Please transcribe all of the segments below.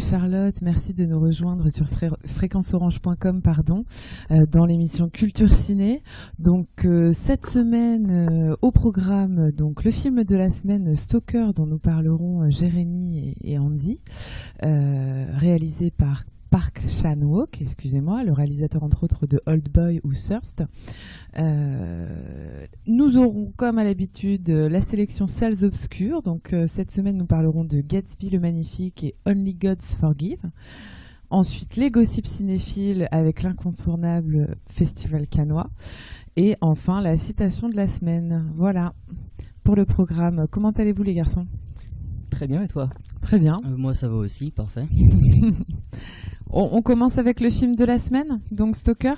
Charlotte. Merci de nous rejoindre sur fréquenceorange.com euh, dans l'émission Culture Ciné. Donc euh, cette semaine euh, au programme donc le film de la semaine Stalker dont nous parlerons Jérémy et Andy, réalisé par Park Chan-wook, excusez-moi, le réalisateur entre autres de Old Boy ou Thirst. Euh, nous aurons comme à l'habitude la sélection Salles Obscures. Donc euh, cette semaine nous parlerons de Gatsby le Magnifique et Only Gods Forgive. Ensuite les gossips cinéphiles avec l'incontournable Festival Canois. Et enfin la citation de la semaine. Voilà pour le programme. Comment allez-vous les garçons? Très bien et toi? Très bien. Euh, moi ça va aussi, parfait. On, commence avec le film de la semaine, donc Stalker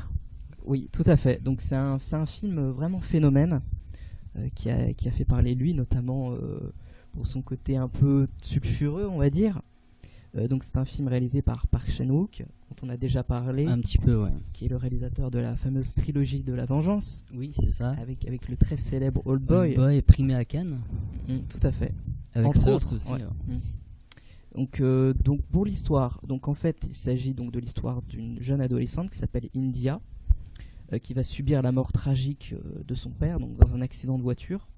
Oui, tout à fait. Donc c'est un, un, film vraiment phénomène euh, qui, a, qui, a, fait parler lui, notamment euh, pour son côté un peu sulfureux, on va dire. Euh, donc c'est un film réalisé par Park Chan-wook, dont on a déjà parlé. Un petit peu, ouais. Qui est le réalisateur de la fameuse trilogie de la vengeance. Oui, c'est ça. Avec, avec le très célèbre Old Boy. Old Boy primé à Cannes. Mm, tout à fait. Avec Entre autres aussi. Mm. Donc, euh, donc pour l'histoire, donc en fait, il s'agit donc de l'histoire d'une jeune adolescente qui s'appelle India, euh, qui va subir la mort tragique euh, de son père, donc dans un accident de voiture,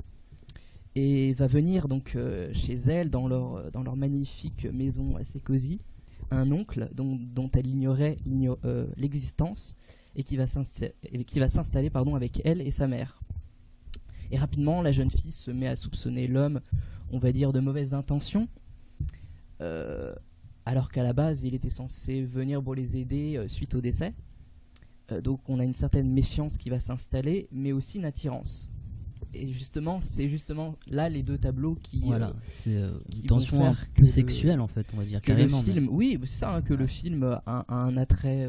et va venir donc chez elle dans leur dans leur magnifique maison assez cosy, un oncle dont, elle ignorait l'existence et qui va s'installer pardon avec elle et sa mère. Et rapidement, la jeune fille se met à soupçonner l'homme, on va dire, de mauvaises intentions alors qu'à la base il était censé venir pour les aider euh, suite au décès. Euh, donc on a une certaine méfiance qui va s'installer, mais aussi une attirance. Et justement, c'est justement là les deux tableaux qui. Voilà, c'est une tension sexuelle en fait, on va dire carrément. Le film, Oui, c'est ça, hein, que le film a, un attrait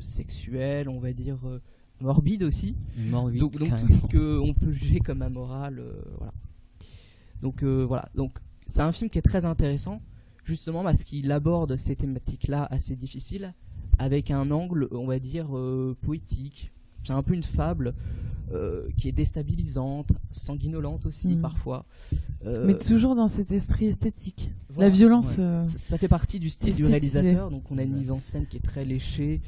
sexuel, on va dire morbide aussi. Morbide, donc, donc tout ce qu'on peut juger comme amoral, voilà. Donc voilà, donc c'est un film qui est très intéressant justement parce qu'il aborde ces thématiques-là assez difficiles avec un angle, on va dire, euh, poétique. C'est un peu une fable euh, qui est déstabilisante, sanguinolente aussi mm. parfois. Euh, Mais toujours dans cet esprit esthétique. La violence. Ça, fait partie du style du réalisateur, donc on a une mise en scène qui est très léchée,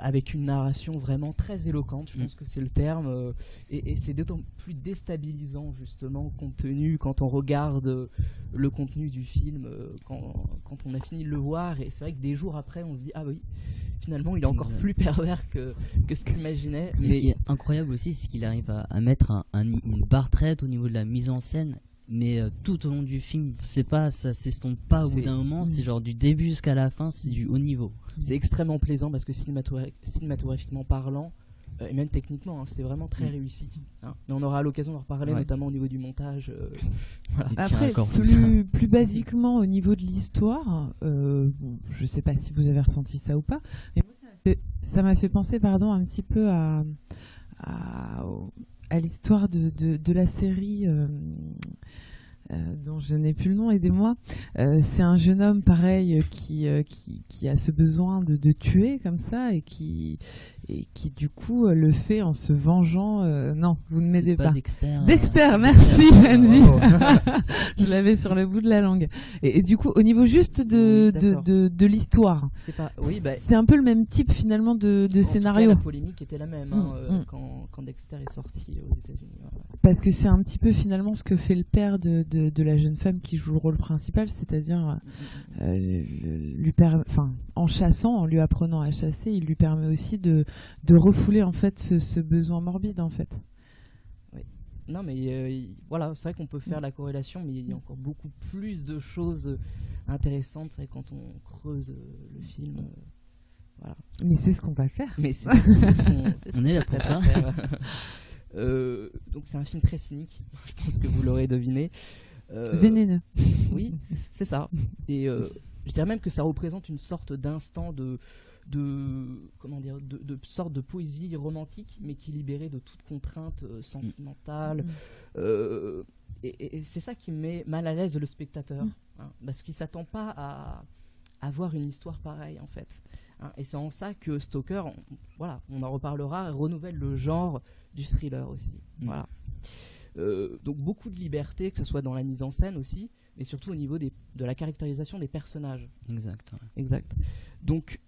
avec une narration vraiment très éloquente, je mm. pense que c'est le terme, euh, et, c'est d'autant plus déstabilisant justement compte tenu quand on regarde euh, le contenu du film, quand, quand, on a fini de le voir, et c'est vrai que des jours après on se dit ah oui, finalement il est encore plus pervers que, que ce qu'il imaginait. Mais... Ce qui est incroyable aussi, c'est qu'il arrive à, mettre un, une barre traite au niveau de la mise en scène mais tout au long du film, c'est pas, ça s'estompe pas au bout d'un moment, c'est genre du début jusqu'à la fin, c'est du haut niveau. C'est extrêmement plaisant parce que cinématographiquement parlant, euh, et même techniquement, hein, c'est vraiment très mm. réussi. Hein. Mais on aura l'occasion d'en reparler, notamment au niveau du montage. Euh, Après, plus, plus, basiquement, au niveau de l'histoire, euh, je sais pas si vous avez ressenti ça ou pas, mais ça m'a fait, penser pardon, un petit peu à, à, à l'histoire de, de, de, la série. Euh, dont je n'ai plus le nom, aidez-moi. Euh, c'est un jeune homme pareil qui, euh, qui, qui, a ce besoin de, de, tuer comme ça et qui, et qui du coup le fait en se vengeant. non, vous ne m'aidez pas. Dexter, hein. Dexter, merci Andy. je l'avais sur le bout de la langue. Et, du coup, au niveau juste de, de, de, de l'histoire, c'est pas... oui, bah... un peu le même type finalement de, de scénario. la polémique était la même hein, mm, mm. quand, quand, Dexter est sorti aux États-Unis. Parce que c'est un petit peu finalement ce que fait le père de de, la jeune femme qui joue le rôle principal, c'est-à-dire euh, lui enfin, en chassant, en lui apprenant à chasser, il lui permet aussi de, de refouler en fait ce, besoin morbide en fait. Oui. Non mais euh, voilà, c'est vrai qu'on peut faire la corrélation, mais il y a encore beaucoup plus de choses intéressantes quand on creuse euh, le film. voilà. Mais c'est ce qu'on va faire. Mais c'est ce qu'on on est là pour ça. donc c'est un film très cynique, je pense que vous l'aurez deviné. Euh, Vénéneux. Oui, c'est ça. Et euh, je dirais même que ça représente une sorte d'instant de, de comment dire de, de, sorte de poésie romantique mais qui est libérée de toute contrainte euh, sentimentale mm. et, c'est ça qui met mal à l'aise le spectateur mm. hein, parce qu'il s'attend pas à, à voir une histoire pareille en fait hein. et c'est en ça que Stoker voilà on en reparlera renouvelle le genre du thriller aussi mm. voilà donc beaucoup de liberté, que ce soit dans la mise en scène aussi, mais surtout au niveau des, de la caractérisation des personnages. Exact. Exact. Donc,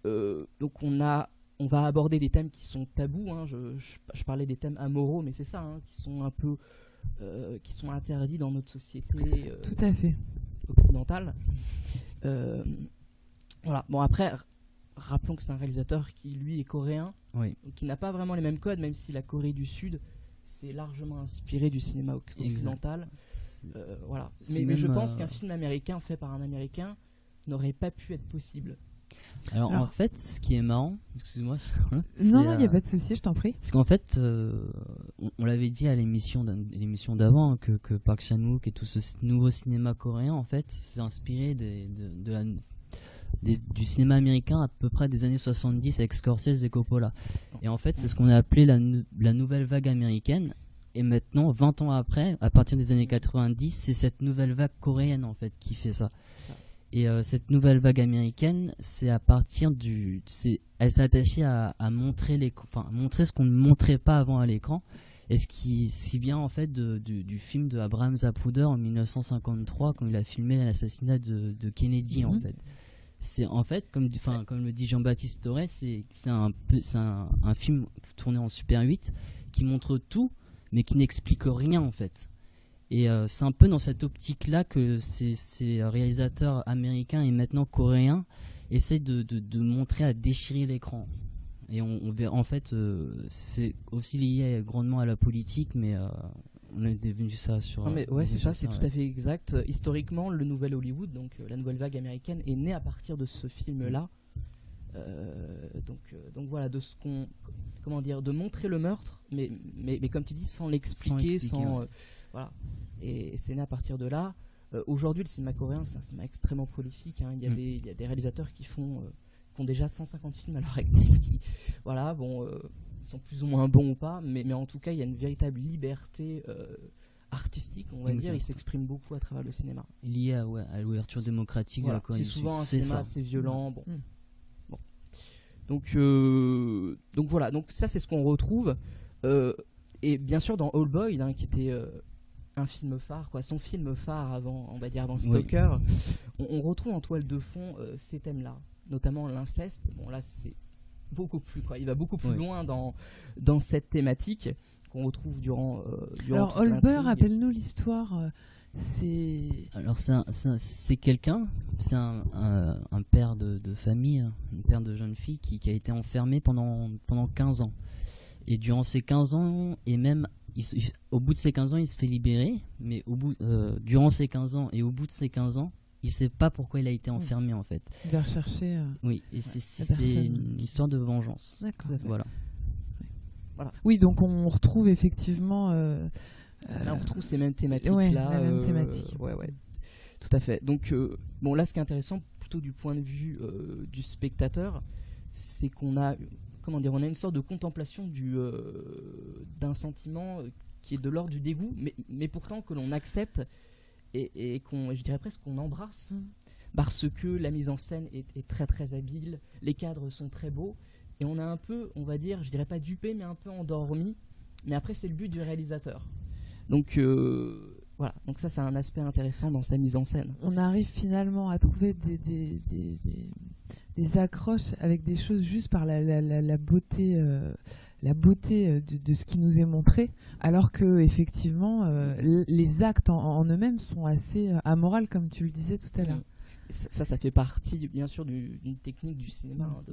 donc on a on va aborder des thèmes qui sont tabous. Hein. Je, parlais des thèmes amoraux, mais c'est ça, hein, qui sont un peu, euh, qui sont interdits dans notre société. Euh, Tout à fait. Occidentale. Euh, voilà. Bon après, rappelons que c'est un réalisateur qui lui est coréen, qui n'a pas vraiment les mêmes codes, même si la Corée du Sud s'est largement inspiré du cinéma occidental. voilà. Mais, mais, je pense qu'un film américain fait par un Américain n'aurait pas pu être possible. Alors, en fait, ce qui est marrant, excuse-moi. Non, non, il n'y a pas de souci, je t'en prie. Parce qu'en fait, euh, on, l'avait dit à l'émission l'émission d'avant que, que, Park Chan-wook et tout ce nouveau cinéma coréen, en fait, c'est inspiré de, la, du cinéma américain à peu près des années 70 avec Scorsese et Coppola. Et en fait, c'est ce qu'on a appelé la, la nouvelle vague américaine. Et maintenant, 20 ans après, à partir des années 90, c'est cette nouvelle vague coréenne en fait qui fait ça. Et euh, cette nouvelle vague américaine, c'est à partir du, elle s'est attachée à, montrer les, enfin montrer ce qu'on ne montrait pas avant à l'écran. Et ce qui, si bien en fait du, film de Abraham Zapruder en 1953 quand il a filmé l'assassinat de, Kennedy en mhm. fait. C'est en fait comme, enfin comme le dit Jean-Baptiste Torres, c'est un, un, un film tourné en Super 8 qui montre tout mais qui n'explique rien en fait. Et euh, c'est un peu dans cette optique-là que ces, réalisateurs américains et maintenant coréens essayent de, de, montrer à déchirer l'écran. Et on, en fait, euh, c'est aussi lié grandement à la politique, mais euh, on est devenu ça sur. Non mais ouais, c'est ça, c'est tout à fait exact. Historiquement, le nouvel Hollywood, donc la nouvelle vague américaine, est née à partir de ce film-là. donc, donc voilà, de ce qu'on, comment dire, de montrer le meurtre, mais, mais, mais comme tu dis, sans l'expliquer, sans, voilà. Et c'est né à partir de là. Euh, aujourd'hui, le cinéma coréen, c'est un cinéma extrêmement prolifique. Hein. Il, y a mm. des, il, y a des, réalisateurs qui font, euh, qui ont déjà 150 films à leur actif. Qui, voilà, bon, euh, sont plus ou moins bons ou pas, mais, mais en tout cas, il y a une véritable liberté artistique, on va dire. Ils s'expriment beaucoup à travers le cinéma. Lié à, ouais, à l'ouverture démocratique Corée. C'est souvent un cinéma assez violent. Bon. Mm. bon. Donc, donc voilà, donc ça c'est ce qu'on retrouve. et bien sûr dans All Boy, hein, qui était un film phare, quoi, son film phare avant, on va dire dans Stalker, on, retrouve en toile de fond euh, ces thèmes-là, notamment l'inceste. Bon là c'est beaucoup plus, quoi, il va beaucoup plus loin dans dans cette thématique qu'on retrouve durant. Euh, Alors Holber, rappelle-nous l'histoire. Euh, c'est. Alors c'est quelqu'un, c'est un, un, père de, de, famille, un père de jeune fille qui, qui a été enfermé pendant pendant 15 ans. Et durant ces 15 ans, et même au bout de ces 15 ans, il se fait libérer, mais au bout, euh, durant ces 15 ans et au bout de ces 15 ans, il sait pas pourquoi il a été enfermé en fait. Il va rechercher. Euh, oui, et c'est une histoire de vengeance. D'accord. Voilà. voilà. Oui, donc on retrouve effectivement. Euh, là, on retrouve ces mêmes thématiques ouais, là. La même thématique. ouais, ouais. Tout à fait. Donc, bon, là, ce qui est intéressant, plutôt du point de vue du spectateur, c'est qu'on a comment dire, on a une sorte de contemplation du euh, d'un sentiment euh, qui est de l'ordre du dégoût, mais, mais pourtant que l'on accepte et, qu'on, je dirais presque qu'on embrasse, parce que la mise en scène est, très très habile, les cadres sont très beaux, et on a un peu, on va dire, je dirais pas dupé, mais un peu endormi. Mais après, c'est le but du réalisateur. Donc euh, voilà, donc ça c'est un aspect intéressant dans sa mise en scène. On arrive finalement à trouver des, des, accroches avec des choses juste par la, la, beauté, euh, la beauté euh, de, ce qui nous est montré, alors que effectivement euh, les actes en, eux-mêmes sont assez amoraux, comme tu le disais tout à l'heure. Ça, ça fait partie bien sûr d'une technique du cinéma. Hein,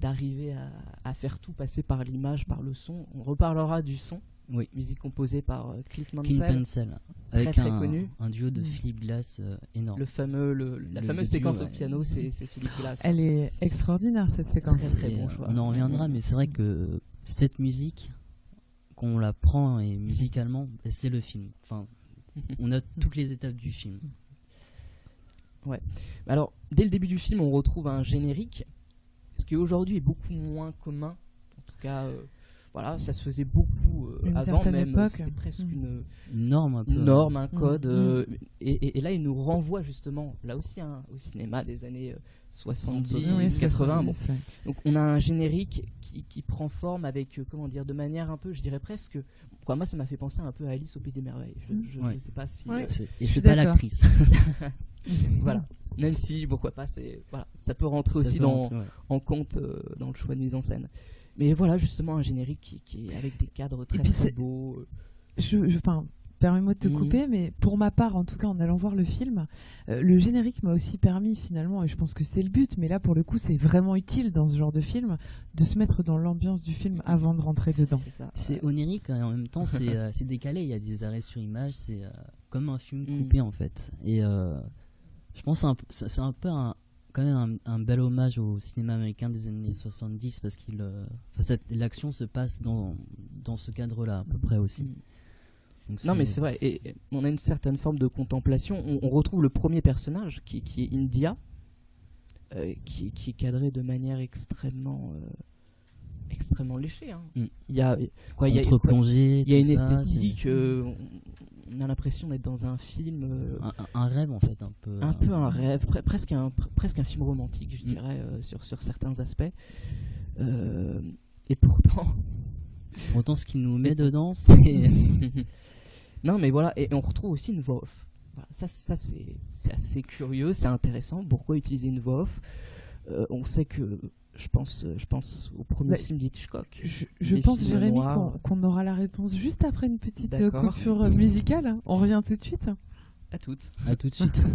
d'arriver à, à, faire tout passer par l'image, par le son. On reparlera du son. Oui. Musique composée par euh, Clint Mansell. Avec très, un, connu. un duo de mm. Philippe Glass euh, énorme. Le fameux, la fameuse séquence au piano, c'est Philippe Glass. Elle est extraordinaire cette séquence. Très, bon choix. On en reviendra, mais c'est vrai que cette musique, qu'on la prend et musicalement, c'est le film. Enfin, on a toutes les étapes du film. Ouais. Alors, dès le début du film, on retrouve un générique, ce qui aujourd'hui est beaucoup moins commun. En tout cas. Euh, voilà, ça se faisait beaucoup avant même. C'était presque mm. une, norme, un peu. Une norme, un code. Mm. Et, et, là, il nous renvoie justement, là aussi, hein, au cinéma des années 70, 80. Bon. Donc on a un générique qui, qui prend forme avec, comment dire, de manière un peu, je dirais presque. Quoi, moi, ça m'a fait penser un peu à Alice au Pays des Merveilles. Je, ne sais pas si. et c'est pas l'actrice. voilà. Même si, pourquoi pas, c'est voilà, ça peut rentrer aussi dans, en compte euh, dans le choix de mise en scène. Mais voilà, justement, un générique qui, qui est avec des cadres très, très beaux. Euh. Je, enfin, permets-moi de te mhm. couper, mais pour ma part, en tout cas, en allant voir le film, euh, le générique m'a aussi permis finalement, et je pense que c'est le but, mais là pour le coup, c'est vraiment utile dans ce genre de film de se mettre dans l'ambiance du film avant de rentrer dedans. C'est onirique et en même temps, c'est décalé. Il y a des arrêts sur image, c'est comme un film mhm. coupé en fait. Et je pense que c'est un, peu un, quand même un, bel hommage au cinéma américain des années 70 parce qu'il euh, l'action se passe dans, dans ce cadre-là à peu près aussi. Mm. non mais c'est vrai, et, on a une certaine forme de contemplation. On, retrouve le premier personnage qui, qui est India, euh, qui, qui, est cadré de manière extrêmement euh, extrêmement léchée. Hein. Mm. Il y a quoi, il y a, il y a une esthétique on a l'impression d'être dans un film. Euh, un, rêve en fait, un peu. Un, peu un rêve, presque, un, presque un film romantique, je mm. dirais, euh, sur, sur certains aspects. Euh, et pourtant. Pourtant, ce qu'il nous met dedans, c'est. non, mais voilà, et, on retrouve aussi une voix off. ça, ça c'est assez curieux, c'est intéressant. Pourquoi utiliser une voix off? On sait que je pense, euh, je pense au premier bah, film d'Hitchcock. Je, pense, Jérémy, qu'on aura la réponse juste après une petite euh, coupure euh, musicale. On revient tout de suite. À toutes. À tout de suite.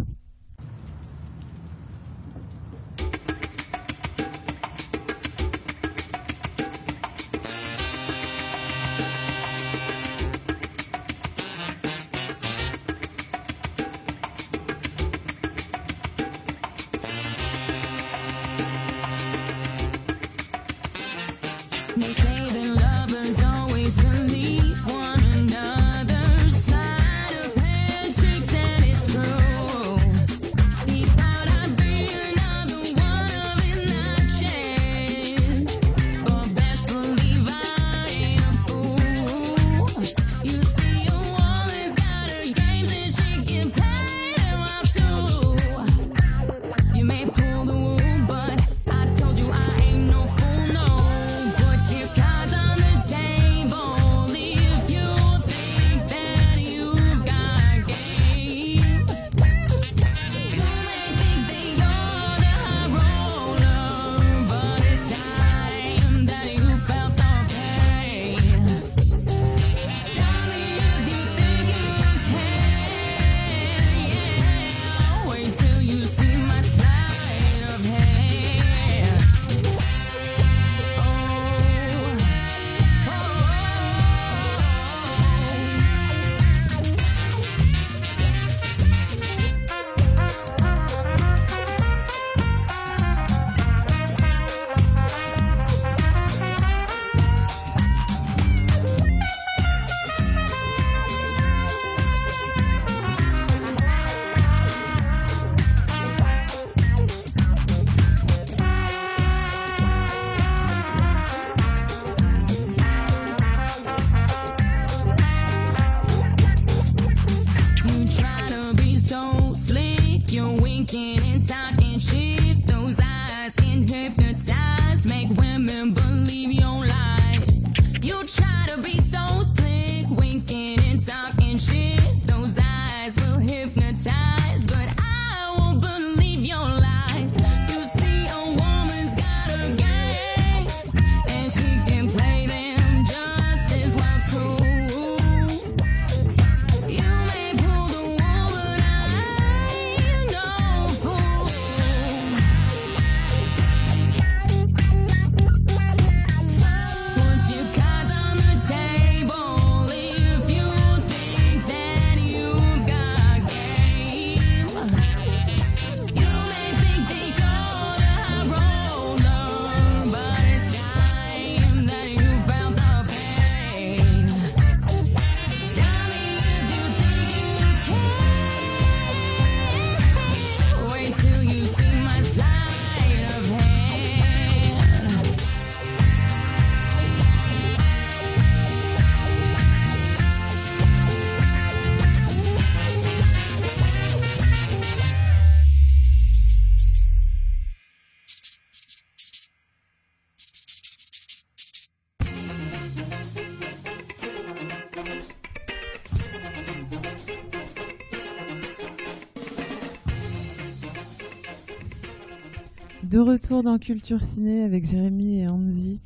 retour dans Culture Ciné avec Jérémy et Andy.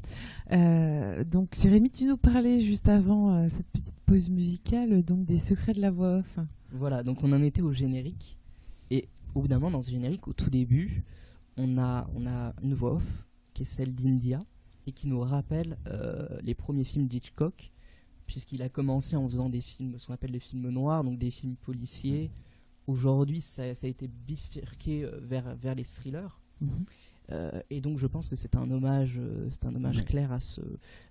Euh, donc Jérémy, tu nous parlais juste avant euh, cette petite pause musicale donc des secrets de la voix off. Voilà, donc on en était au générique. Et au bout d'un moment, dans ce générique, au tout début, on a, on a une voix off qui est celle d'India et qui nous rappelle euh, les premiers films d'Hitchcock, puisqu'il a commencé en faisant des films, ce qu'on appelle les films noirs, donc des films policiers. Aujourd'hui, ça, a été bifurqué vers, vers les thrillers. Mhm. Euh, et donc je pense que c'est un hommage, c'est un hommage clair à ce,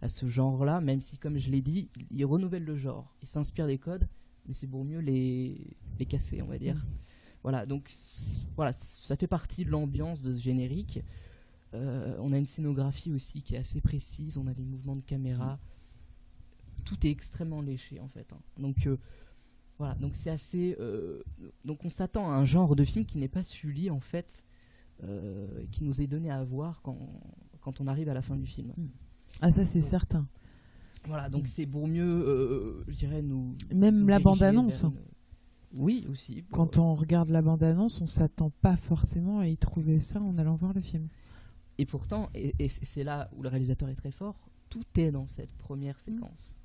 à ce genre-là, même si, comme je l'ai dit, il, renouvelle le genre. Il s'inspire des codes, mais c'est pour mieux les, les casser, on va dire. Mhm. Voilà, donc voilà, ça fait partie de l'ambiance de ce générique. Euh, on a une scénographie aussi qui est assez précise, on a des mouvements de caméra. Tout est extrêmement léché en fait. Hein. Donc euh, voilà, donc c'est assez. Euh, donc on s'attend à un genre de film qui n'est pas celui en fait qui nous est donné à voir quand, quand on arrive à la fin du film. Hmm. Ah ça c'est certain. Voilà, donc hmm. c'est pour mieux, je dirais, nous. Même la bande-annonce. Oui, aussi. Quand on regarde la bande-annonce, on s'attend pas forcément à y trouver ça en allant voir le film. Et pourtant, et, c'est là où le réalisateur est très fort, tout est dans cette première séquence.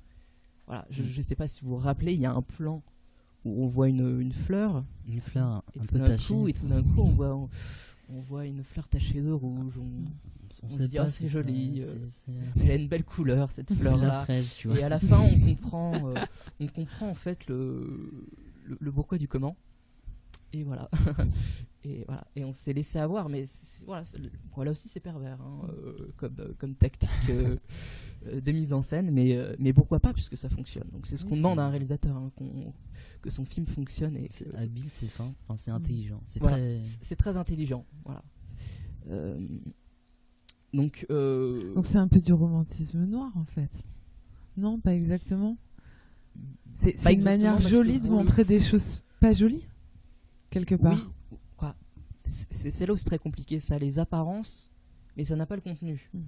Voilà, je ne sais pas si vous vous rappelez, il y a un plan où on voit une, une fleur. Une fleur un, peu tachée. et tout d'un coup, on voit, on, voit une fleur tachée de rouge. On, se dit, oh, c'est joli. Euh, elle a une belle couleur, cette fleur-là. Et à la fin, on comprend, euh, on comprend en fait le, le, le pourquoi du comment et voilà. et voilà. Et on s'est laissé avoir, mais voilà, là aussi c'est pervers hein, euh, comme, comme tactique de mise en scène, mais, mais pourquoi pas puisque ça fonctionne. Donc c'est ce qu'on demande à un réalisateur, hein, que son film fonctionne. et C'est habile, c'est fin, enfin, c'est intelligent. C'est très... très... intelligent. Voilà. donc donc c'est un peu du romantisme noir en fait. Non, pas exactement. C'est une manière jolie de montrer des choses pas jolies quelque part. Oui, quoi. C'est là où c'est très compliqué. Ça a les apparences, mais ça n'a pas le contenu. Hmm.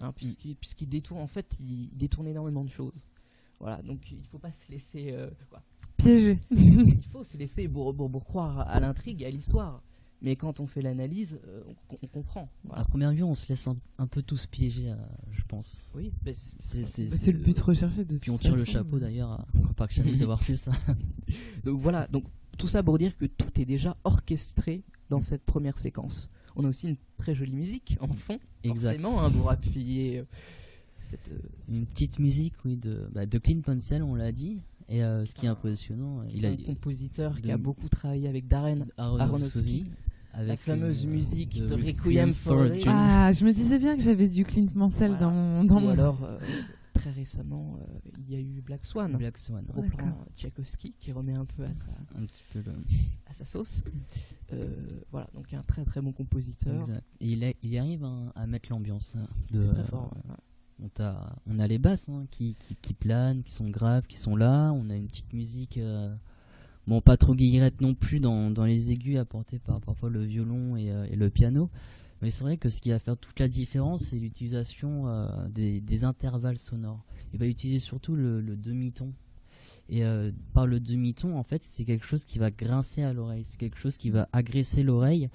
Hein, hmm. Puisqu'il détourne, en fait, il détourne énormément de choses. Voilà, donc il faut pas se laisser euh, quoi. piéger. il faut se laisser pour, pour, croire à l'intrigue et à l'histoire. Mais quand on fait l'analyse, euh, on, comprend. À première vue, on se laisse un, peu tous piéger, euh, je pense. Oui, c'est le but recherché de Puis on tire le chapeau d'ailleurs à Park Chan d'avoir fait ça. donc voilà, donc tout ça pour dire que tout est déjà orchestré dans cette première séquence. On a aussi une très jolie musique en fond, Exactement, hein, pour appuyer euh, cette, euh, une petite musique, oui, de, bah, de Clint Mansell, on l'a dit. Et euh, ce qui est impressionnant, il a un compositeur qui a beaucoup travaillé avec Darren Aronofsky. Avec la fameuse musique de Requiem for Ah, je me disais bien que j'avais du Clint Mansell dans, dans Ou alors, très récemment, euh, il y a eu Black Swan. Black Swan. Tchaikovsky qui remet un peu à sa, à sa sauce. Euh, voilà, donc un très très bon compositeur. Et il, il arrive à, mettre l'ambiance. Hein, C'est très fort. On, a, on a les basses hein, qui, qui, planent, qui sont graves, qui sont là. On a une petite musique. Euh, bon, pas trop guillerette non plus dans, dans les aigus apportés par parfois le violon et, et le piano. Mais c'est vrai que ce qui va faire toute la différence, c'est l'utilisation euh, des, intervalles sonores. Il va utiliser surtout le, demi-ton. Et euh, par le demi-ton, en fait, c'est quelque chose qui va grincer à l'oreille. C'est quelque chose qui va agresser l'oreille.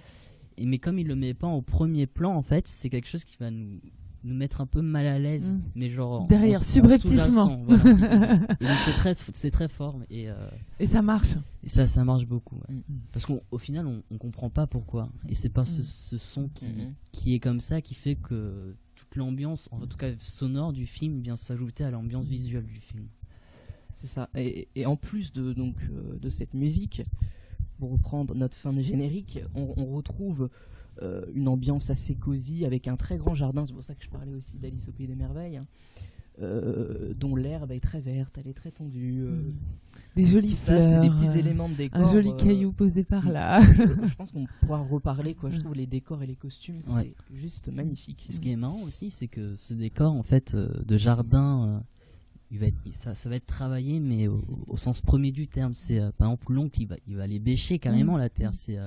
Mais comme il le met pas au premier plan, en fait, c'est quelque chose qui va nous, nous mettre un peu mal à l'aise, mm. mais genre derrière, subrepticement. donc c'est très, c'est très fort et, euh, et ça marche. Et ça, ça marche beaucoup, mm. parce qu'au final, on, on, comprend pas pourquoi. Et c'est pas ce, mm. ce, son qui, qui est comme ça qui fait que toute l'ambiance, en tout cas sonore du film, vient s'ajouter à l'ambiance visuelle du film. C'est ça. Et, et, en plus de donc euh, de cette musique, pour reprendre notre fin de générique, on, on retrouve euh, une ambiance assez cosy avec un très grand jardin. C'est pour ça que je parlais aussi d'Alice au Pays des Merveilles. Hein. Euh, dont l'herbe est très verte, elle est très tendue. Euh. Hmm. Des jolies fleurs. des petits éléments de décor. Un joli caillou posé par là. je, pense qu'on pourra reparler. Quoi. Je hmm. trouve les décors et les costumes, c'est juste magnifique. Ce qui est marrant aussi, c'est que ce décor en fait de jardin. il va être, ça, ça va être travaillé, mais au, sens premier du terme. C'est par exemple l'oncle, il va, il va aller bêcher carrément hmm. la terre. C'est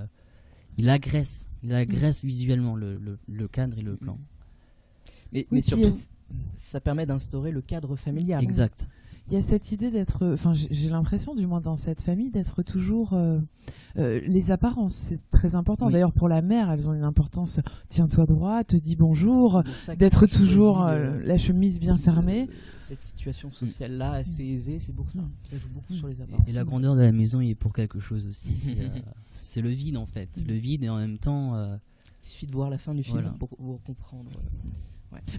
il agresse, il agresse visuellement le, le, cadre et le plan. Mais, mais surtout, ça permet d'instaurer le cadre familial. Exact. Il y a cette idée d'être, enfin j'ai l'impression, du moins dans cette famille, d'être toujours euh, euh, les apparences. C'est très important. D'ailleurs pour la mère, elles ont une importance. Tiens-toi droit, te dis bonjour, d'être toujours euh, la chemise bien fermée. Cette situation sociale là assez aisée, c'est pour ça. Mm. Ça joue beaucoup sur les apparences. Et la grandeur de la maison, il est pour quelque chose aussi. C'est le vide en fait, mm. le vide et en même temps. Il suffit de voir la fin du film pour, pour comprendre.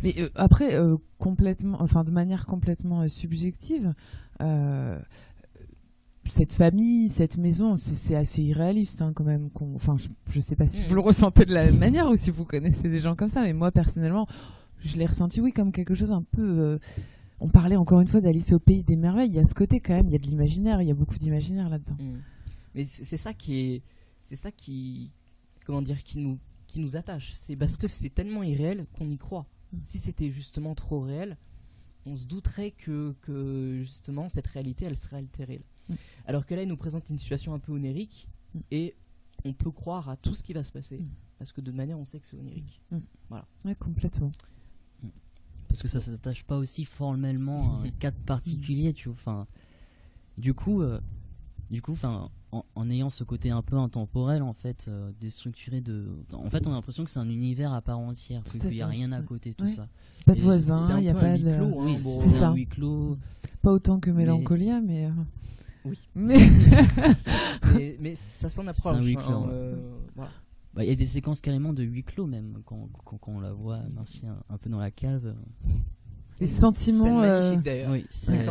Mais euh, après, euh, complètement, enfin de manière complètement euh, subjective, cette famille, cette maison, c'est assez irréaliste hein, quand même. Enfin, je, sais pas si vous le mm. ressentez de la même manière ou si vous connaissez des gens comme ça, mais moi personnellement, je l'ai ressenti, oui, comme quelque chose un peu. on parlait encore une fois d'Alice au pays des merveilles. Il y a ce côté quand même, il y a de l'imaginaire, il y a beaucoup d'imaginaire là-dedans. Mm. Mais c'est ça qui est, c'est ça qui, comment dire, qui nous, qui nous attache. C'est parce que c'est tellement irréel qu'on y croit. Si c'était justement trop réel, on se douterait que, que, justement cette réalité elle serait altérée. Mm. Alors que là, il nous présente une situation un peu onérique mm. et on peut croire à tout ce qui va se passer mm. parce que de manière on sait que c'est onérique. Voilà. Ouais, complètement. Parce que ça s'attache pas aussi formellement à un cadre particulier, tu vois. Enfin, du coup, euh, du coup, enfin, en, ayant ce côté un peu intemporel, en fait, euh, déstructuré de. En fait, on a l'impression que c'est un univers à part entière, qu'il n'y a rien à côté, tout ça. Pas de voisins, il n'y a pas de. Clos, hein, c'est un huis clos. Pas autant que Mélancolia, mais. Euh, oui. Mais... mais... ça s'en approche. Hein, euh, bah, il y a des séquences carrément de huis clos, même, quand, quand, on la voit marcher un peu dans la cave des sentiments magnifique euh, oui c'est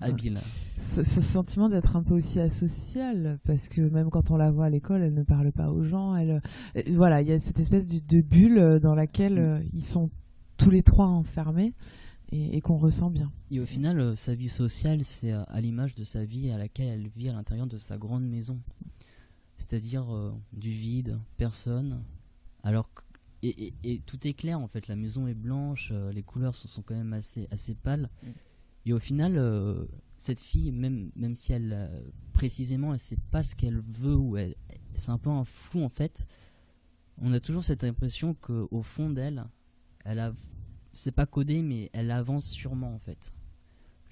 habile ce, sentiment d'être un peu aussi asocial parce que même quand on la voit à l'école elle ne parle pas aux gens elle euh, voilà il y a cette espèce de, bulle euh, dans laquelle ils sont tous les trois enfermés et, qu'on ressent bien. Et au final, sa vie sociale, c'est à l'image de sa vie à laquelle elle vit à l'intérieur de sa grande maison. C'est-à-dire du vide, personne, alors que et, tout est clair en fait. La maison est blanche, euh, les couleurs sont, quand même assez, assez pâles. Mm. Et au final, euh, cette fille, même, même si elle euh, précisément elle sait pas ce qu'elle veut ou elle, c'est un peu un flou en fait. On a toujours cette impression qu'au fond d'elle, elle a, c'est pas codé mais elle avance sûrement en fait.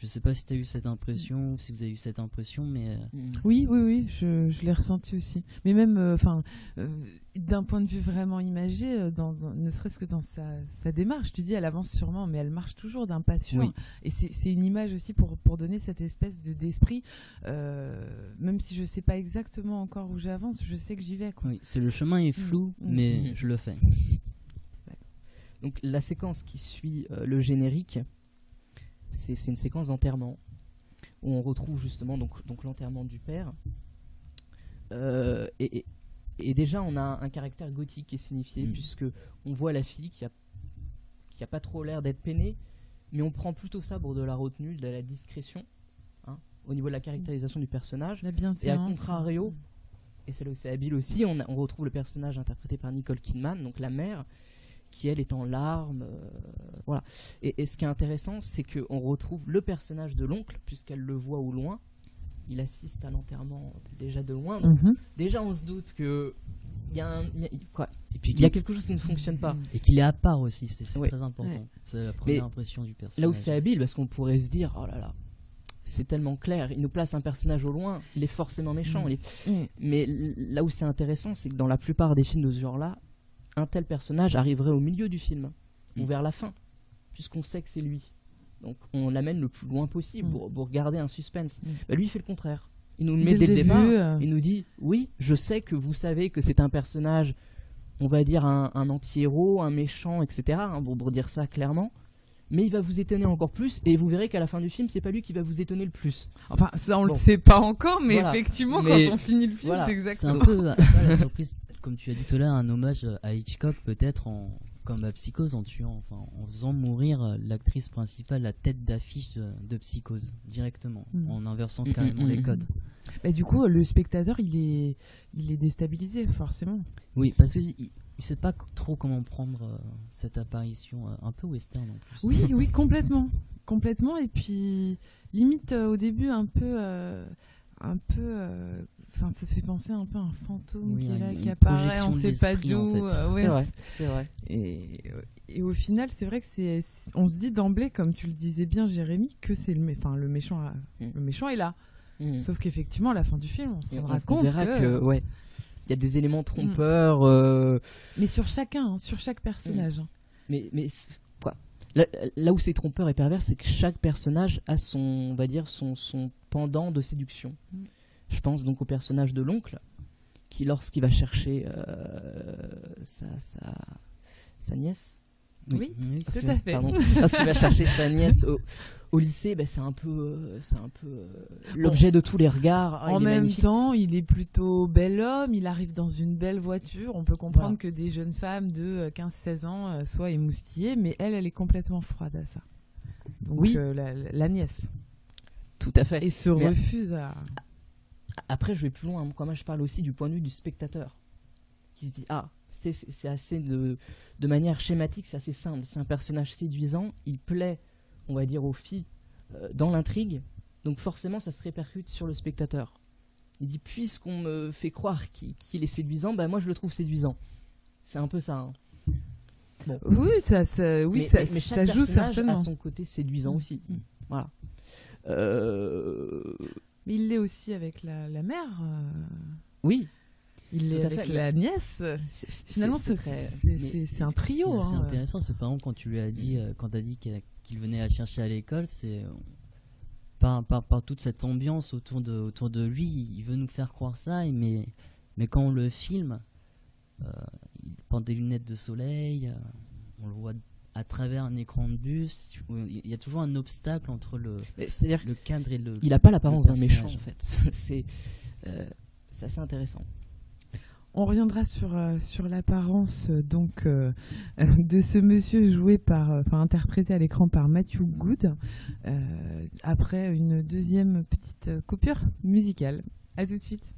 Je sais pas si tu as eu cette impression, si vous avez eu cette impression, mais. Euh, mm. Oui, oui, oui, je, je l'ai ressenti aussi. Mais même, euh, enfin, euh, d'un point de vue vraiment imagé, dans, ne serait-ce que dans sa, sa, démarche, tu dis, elle avance sûrement, mais elle marche toujours d'un pas sûr. Et c'est une image aussi pour, pour donner cette espèce d'esprit, même si je sais pas exactement encore où j'avance, je sais que j'y vais. Oui, c'est le chemin est flou, mm. mais mm. je le fais. Donc la séquence qui suit le générique c'est une séquence d'enterrement où on retrouve justement donc, donc l'enterrement du père. Euh, et, déjà, on a un, caractère gothique qui est signifié, mm. puisque on voit la fille qui a, qui a pas trop l'air d'être peinée, mais on prend plutôt ça pour de la retenue, de la discrétion, hein, au niveau de la caractérisation du personnage. et à contrario, et c'est là où c'est habile aussi, on, on retrouve le personnage interprété par Nicole Kidman, donc la mère, qui elle est en larmes. Euh, voilà. Et, ce qui est intéressant, c'est qu'on retrouve le personnage de l'oncle, puisqu'elle le voit au loin. Il assiste à l'enterrement déjà de loin. Mhm. Déjà, on se doute que. Il y, a quoi et puis il y a quelque chose qui ne fonctionne pas. Et qu'il est à part aussi, c'est très important. C'est la première impression du personnage. Là où c'est habile, parce qu'on pourrait se dire, oh là là, c'est tellement clair. Il nous place un personnage au loin, il est forcément méchant. Mm. Mais là où c'est intéressant, c'est que dans la plupart des films de ce genre-là, un tel personnage arriverait au milieu du film ou mm. vers la fin, puisqu'on sait que c'est lui. Donc on l'amène le plus loin possible mm. pour, garder un suspense. Mm. Bah, lui, il fait le contraire. Il nous met dès, le départ. Euh. Il nous dit Oui, je sais que vous savez que c'est un personnage, on va dire un, anti-héros, un méchant, etc. Hein, pour, dire ça clairement mais il va vous étonner encore plus et vous verrez qu'à la fin du film c'est pas lui qui va vous étonner le plus enfin ça on le sait pas encore mais effectivement quand on finit le film c'est exactement c'est un peu la surprise comme tu as dit tout à l'heure, un hommage à Hitchcock, peut-être en comme à Psychose, en tuant, enfin, en faisant mourir euh, l'actrice principale, la tête d'affiche de, Psychose, directement, mm. en inversant mm, carrément les mm, codes. Mais du coup, le spectateur, il est, il est déstabilisé, forcément. Oui, parce qu'il ne sait pas trop comment prendre euh, cette apparition euh, un peu western en plus. Oui, oui, complètement, complètement. Et puis limite au début un peu, un peu enfin, ça fait penser un peu à un fantôme Oui, qui est là, qui apparaît, on de sait pas l'esprit, en d'où. fait. euh, ouais. C'est vrai, c'est vrai. Et, et au final, c'est vrai que c'est, on se dit d'emblée, comme tu le disais bien, Jérémy, que c'est le, mé- enfin, le méchant, a- Mm. le méchant est là. Mm. Sauf qu'effectivement, à la fin du film, on se rendra on, compte verra que... que, ouais, il y a des éléments trompeurs. euh, Mais sur chacun, hein, sur chaque personnage. hein. mais mais quoi? Là, là où c'est trompeur et pervers, c'est que chaque personnage a son, on va dire, son, son pendant de séduction. Je pense donc au personnage de l'oncle, qui lorsqu'il va chercher euh, sa, sa, sa nièce, Oui, parce tout que- à fait. pardon, lorsqu'il va chercher sa nièce au, au lycée, ben, c'est un peu, euh, c'est un peu euh, l'objet de tous les regards. Ah, en même magnifique. temps, il est plutôt bel homme, il arrive dans une belle voiture. On peut comprendre Voilà. que des jeunes femmes de euh, 15-16 ans soient émoustillées, mais elle, elle est complètement froide à ça. Donc, Oui. euh, la, la nièce. tout à fait. Et se Mais- refuse à. Après, je vais plus loin. Moi, je parle aussi du point de vue du spectateur, qui se dit ah, c'est assez de, de manière schématique, c'est assez simple. C'est un personnage séduisant, il plaît, on va dire, aux filles euh, dans l'intrigue, donc forcément, ça se répercute sur le spectateur. Il dit puisqu'on me fait croire qu'il est séduisant, bah moi je le trouve séduisant. C'est un peu ça. hein. Bon. Oui, ça, ça, oui, mais, ça, mais- mais ça joue certainement. a son côté séduisant Mm. aussi. Mm. Voilà. Euh, Mais il l'est aussi avec la, la mère. euh, Oui. Il l'est Tout à avec fait. la nièce. c'est- c'est- Finalement, c'est c'est très- c'est- Mais c'est- c'est un ce qui- trio. Ce qui est hein. intéressant, c'est par exemple quand tu lui as dit, euh, quand t'as dit qu'il qu'il venait la chercher à l'école, c'est euh, par, par, par toute cette ambiance autour de, autour de lui, il veut nous faire croire ça, et mais, mais quand on le filme, euh, il porte des lunettes de soleil, euh, on le voit à travers un écran de bus, il y a toujours un obstacle entre le, cadre et le. Il n'a pas l'apparence d'un méchant en fait. c'est euh, c'est assez intéressant. On reviendra sur, euh, sur l'apparence euh, donc euh, de ce monsieur joué par, enfin interprété à l'écran par Matthew Good euh, après une deuxième petite coupure musicale. À tout de suite.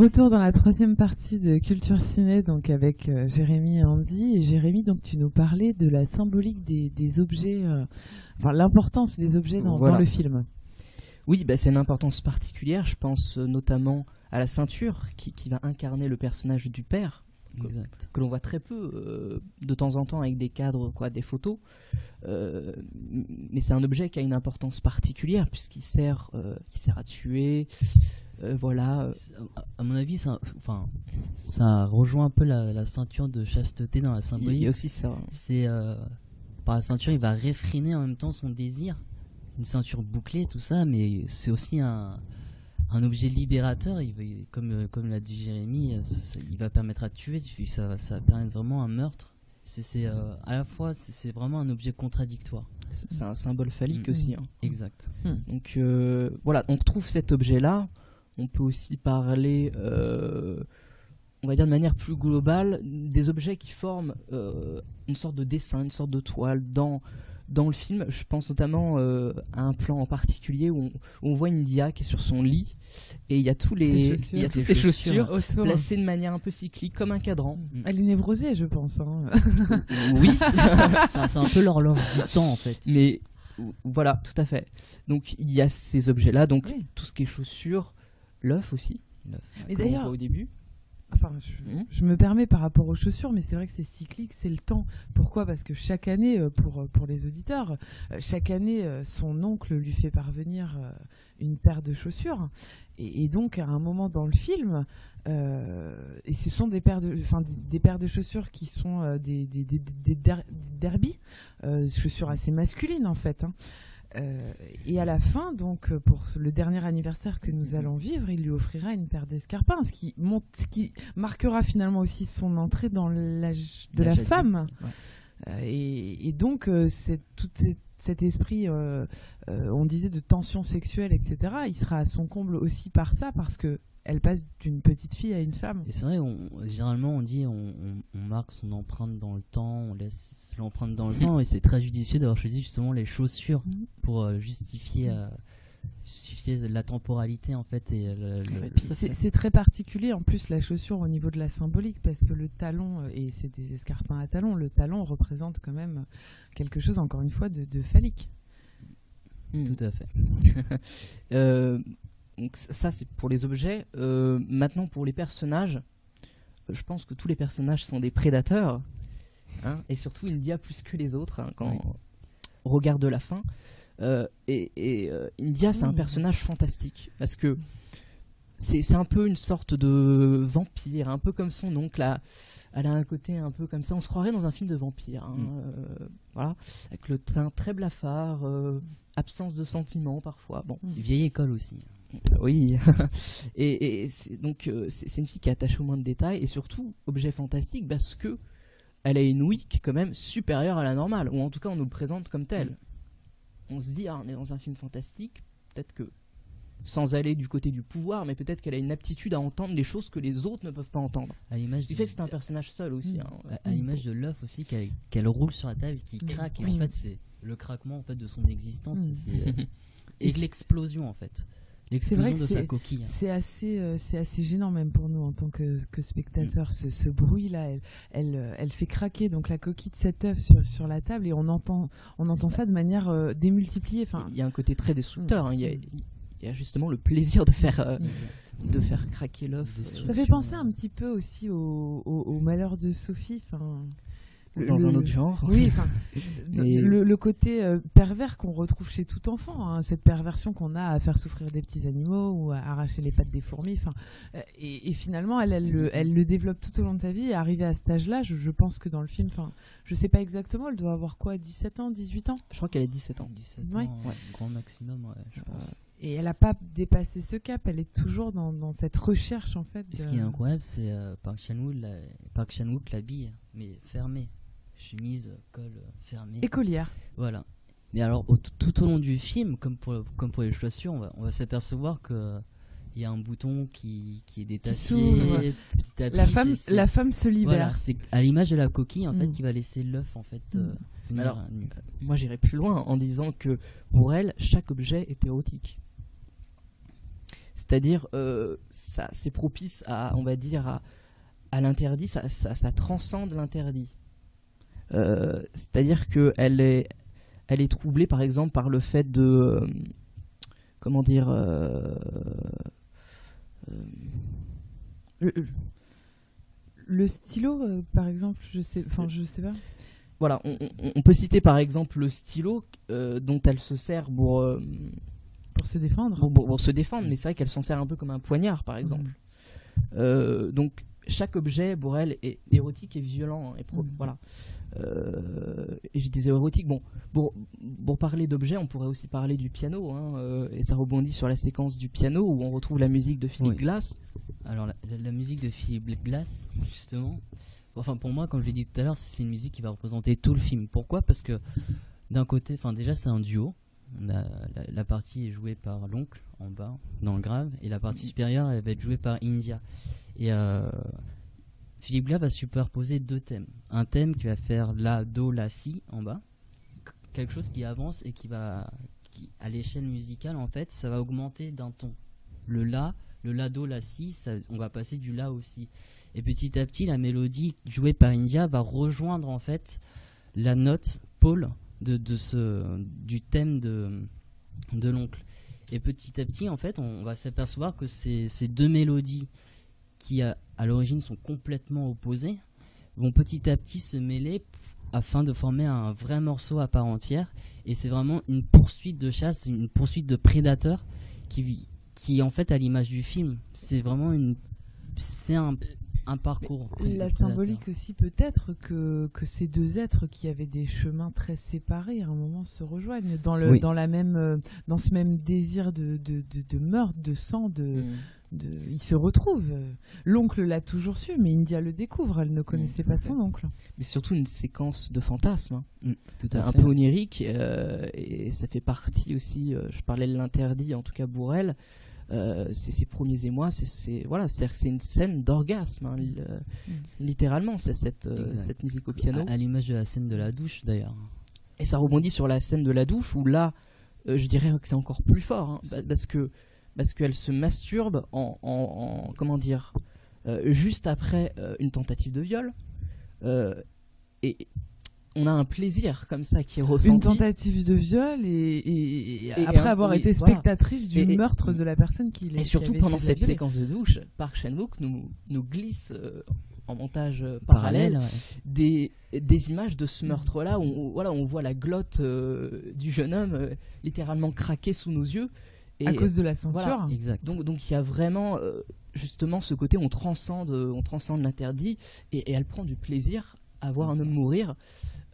Retour dans la troisième partie de Culture Ciné, donc avec euh, Jérémy et Andy. Et Jérémy, donc tu nous parlais de la symbolique des, des objets, euh, enfin l'importance des objets dans, Voilà. dans le film. Oui, bah, c'est une importance particulière. Je pense euh, notamment à la ceinture qui, qui va incarner le personnage du père, Exact. que l'on voit très peu euh, de temps en temps avec des cadres, quoi, des photos. Mais c'est un objet qui a une importance particulière puisqu'il sert, qui sert à tuer. Euh, voilà. euh, À, mon avis, ça, enfin, ça rejoint un peu la, la ceinture de chasteté dans la Il symbolique. y a aussi ça. C'est euh, par la ceinture, il va réfréner en même temps son désir. Une ceinture bouclée, tout ça, mais c'est aussi un, un objet libérateur. Il va, comme comme l'a dit Jérémy, il va permettre à tuer. Ça, ça va permettre vraiment un meurtre. C'est euh, à la fois, c'est vraiment un objet contradictoire. C'est un symbole phallique Mm. aussi. hein. Exact. Donc euh, voilà, on retrouve cet objet-là, On peut aussi parler, euh, on va dire de manière plus globale, des objets qui forment euh, une sorte de dessin, une sorte de toile dans, dans le film. Je pense notamment euh, à un plan en particulier où on, où on voit une dia qui est sur son lit et il y a tous les, Ses chaussures. il y a toutes Ses chaussures Autour. placées de manière un peu cyclique, comme un cadran. Elle est névrosée, je pense. hein. Oui, c'est c'est un peu l'horloge du temps en fait. mais voilà, tout à fait. Donc il y a ces objets-là, donc Oui. tout ce qui est chaussures, l'œuf aussi, on d'ailleurs, au début. Enfin, je, Mhm. je me permets par rapport aux chaussures, mais c'est vrai que c'est cyclique, c'est le temps. Pourquoi? Parce que chaque année, euh, pour, pour les auditeurs, euh, chaque année, euh, son oncle lui fait parvenir euh, une paire de chaussures. Et, et donc, à un moment dans le film, euh, et ce sont des paires de, enfin, des, des paires de chaussures qui sont euh, des, des, des, des der- derbies, euh, chaussures assez masculines en fait. hein. Euh, et à la fin, donc euh, pour le dernier anniversaire que nous allons vivre, il lui offrira une paire d'escarpins, ce qui monte, ce qui marquera finalement aussi son entrée dans l'âge de la femme. ouais. Euh, et, et donc euh, c'est tout cet- esprit, on disait de tension sexuelle, etc. Il sera à son comble aussi par ça, parce que elle passe d'une petite fille à une femme. Et c'est vrai, on, généralement on dit on, on- on marque son empreinte dans le temps, on laisse l'empreinte dans le temps, et c'est très judicieux d'avoir choisi justement les chaussures Mhm. pour euh, justifier, euh, justifier la temporalité en fait et le- le- à c'est très particulier en plus la chaussure au niveau de la symbolique parce que le talon, euh, et c'est des escarpins à talons, le talon représente quand même quelque chose encore une fois de, de phallique. Mm. tout à fait. Euh, donc ça c'est pour les objets. Euh, maintenant pour les personnages, je pense que tous les personnages sont des prédateurs, hein, et surtout India plus que les autres hein, quand Oui. on regarde la fin. Euh, et et, euh, India c'est un Oui. personnage fantastique parce que c'est un peu une sorte de vampire, un peu comme son oncle. là. Elle a un côté un peu comme ça. On se croirait dans un film de vampire. hein, Mm. euh, voilà, avec le teint très blafard, euh, absence de sentiments parfois. Bon. Vieille école aussi. Oui, et, et c'est- donc euh, c'est une fille qui est attachée au moins de détails et surtout objet fantastique parce que elle a une est quand même supérieure à la normale, ou en tout cas on nous le présente comme telle. On se dit, ah, on est dans un film fantastique, peut-être que sans aller du côté du pouvoir, mais peut-être qu'elle a une aptitude à entendre des choses que les autres ne peuvent pas entendre. À l'image Ce qui fait que c'est un personnage seul aussi. Mm. hein. à, à l'image de l'œuf aussi qu'elle qu'elle roule sur la table et qui Mm. craque et en fait c'est le craquement en fait de son existence Mm. c'est euh, Et l'explosion en fait l'explosion de sa coquille C'est assez, euh, c'est assez gênant même pour nous en tant que, que spectateurs. Ce, ce bruit-là, elle, elle, euh, elle fait craquer donc la coquille de cet œuf sur, sur la table et on entend, on entend ça de manière euh, démultipliée. Enfin, Il y a un côté très destructeur. hein. Il, y a, Mm. il y a justement le plaisir de faire, euh, de faire craquer l'œuf. Ça fait penser un petit peu aussi au, au, au malheur de Sophie. Le- dans un autre genre. Oui, le, le côté euh, pervers qu'on retrouve chez tout enfant, hein, cette perversion qu'on a à faire souffrir des petits animaux ou à arracher les pattes des fourmis. Enfin, euh, et, et finalement, elle, elle, le, elle le développe tout au long de sa vie. Et arrivée à cet âge-là, je, je pense que dans le film, enfin, je sais pas exactement, elle doit avoir quoi, 17 ans, 18 ans? Je crois qu'elle a 17 ans. 17 Ouais. ans ouais, grand maximum ouais, je pense Et elle a pas dépassé ce cap. Elle est toujours dans, dans cette recherche en fait. Ce qui est incroyable, c'est euh, Park Chan-wook la- Park Chan-wook l'habille, mais fermée. Chemise, euh, col euh, fermé. Écolière. Voilà. Mais alors, au- tout, au long du film, comme pour, comme pour les chaussures, on va, on va s'apercevoir que il y a un bouton qui, qui est détaché petit à petit. La femme, c'est- c'est- la femme se libère. Voilà, c'est à l'image de la coquille en fait Mm. qui va laisser l'œuf en fait euh, venir Alors, à. Moi, j'irais plus loin en disant que pour elle, chaque objet est érotique. C'est-à-dire, euh, ça, c'est propice à, on va dire, à, à l'interdit. Ça, ça, ça transcende l'interdit. Euh, C'est-à-dire que elle est, elle est troublée, par exemple, par le fait de, euh, comment dire, euh, Le, le stylo, par exemple, je sais, enfin, je sais pas. voilà, on, on- on peut citer par exemple le stylo dont elle se sert pour, Pour se défendre. pour, pour- pour se défendre, mais c'est vrai qu'elle s'en sert un peu comme un poignard, par exemple. Euh, donc chaque objet pour elle est érotique et violent. Et pro- Mhm. Voilà. Euh, et je disais érotique. Bon, pour, pour parler d'objets, on pourrait aussi parler du piano, hein, euh, et ça rebondit sur la séquence du piano où on retrouve la musique de Philip Oui. Glass. Alors la, la- la musique de Philip Glass, justement, enfin pour moi, comme je l'ai dit tout à l'heure, c'est une musique qui va représenter tout le film. Pourquoi? Parce que d'un côté, enfin déjà c'est un duo, la, la partie est jouée par l'oncle en bas, dans le grave, et la Mm. partie supérieure elle va être jouée par India. Et euh, Philippe Glass va superposer deux thèmes. Un thème qui va faire la, do, la, si en bas, quelque chose qui avance et qui va, qui, à l'échelle musicale en fait, ça va augmenter d'un ton. Le la, le la, do, la, si, ça- on va passer du la au si. Et petit à petit, la mélodie jouée par India va rejoindre en fait la note pôle de, de ce, du thème de, de l'oncle. Et petit à petit, en fait, on va s'apercevoir que ces, ces deux mélodies qui, à, à l'origine, sont complètement opposées, vont petit à petit se mêler afin de former un vrai morceau à part entière. Et c'est vraiment une poursuite de chasse, une poursuite de prédateurs qui, qui en fait, à l'image du film, c'est vraiment une. C'est un, un parcours. La symbolique aussi peut-être que, que ces deux êtres qui avaient des chemins très séparés à un moment se rejoignent dans, le, Oui. dans, la même, euh, dans ce même désir de, de, de, de meurtre, de sang, de, Mm. De... ils se retrouvent. L'oncle l'a toujours su, mais India le découvre, elle ne connaissait pas son oncle. Mais surtout une séquence de fantasmes. hein. Mm, tout à un fait. peu onirique euh, et ça fait partie aussi euh, je parlais de l'interdit en tout cas pour elle euh, c'est ses premiers émois c'est voilà c'est une scène d'orgasme hein, li- euh, littéralement c'est cette musique au piano À, à l'image de la scène de la douche d'ailleurs. et ça rebondit sur la scène de la douche où là je dirais que c'est encore plus fort hein, pa- parce que parce qu'elle se masturbe en, en- en- comment dire euh, juste après euh, une tentative de viol euh, et on a un plaisir comme ça qui est ressenti Une tentative de viol et, et- et Et après avoir été voilà. spectatrice du meurtre de la personne qui l'a Et surtout pendant cette violer. séquence de douche, Park Chan-wook nous, nous glisse en montage parallèle, ouais. des, des images de ce meurtre-là où on, voilà, on voit la glotte du jeune homme littéralement craquer sous nos yeux. Et à cause de la censure. voilà. Exact. donc donc il y a vraiment euh, justement ce côté on transcende on transcende l'interdit et, et elle prend du plaisir à voir un homme mourir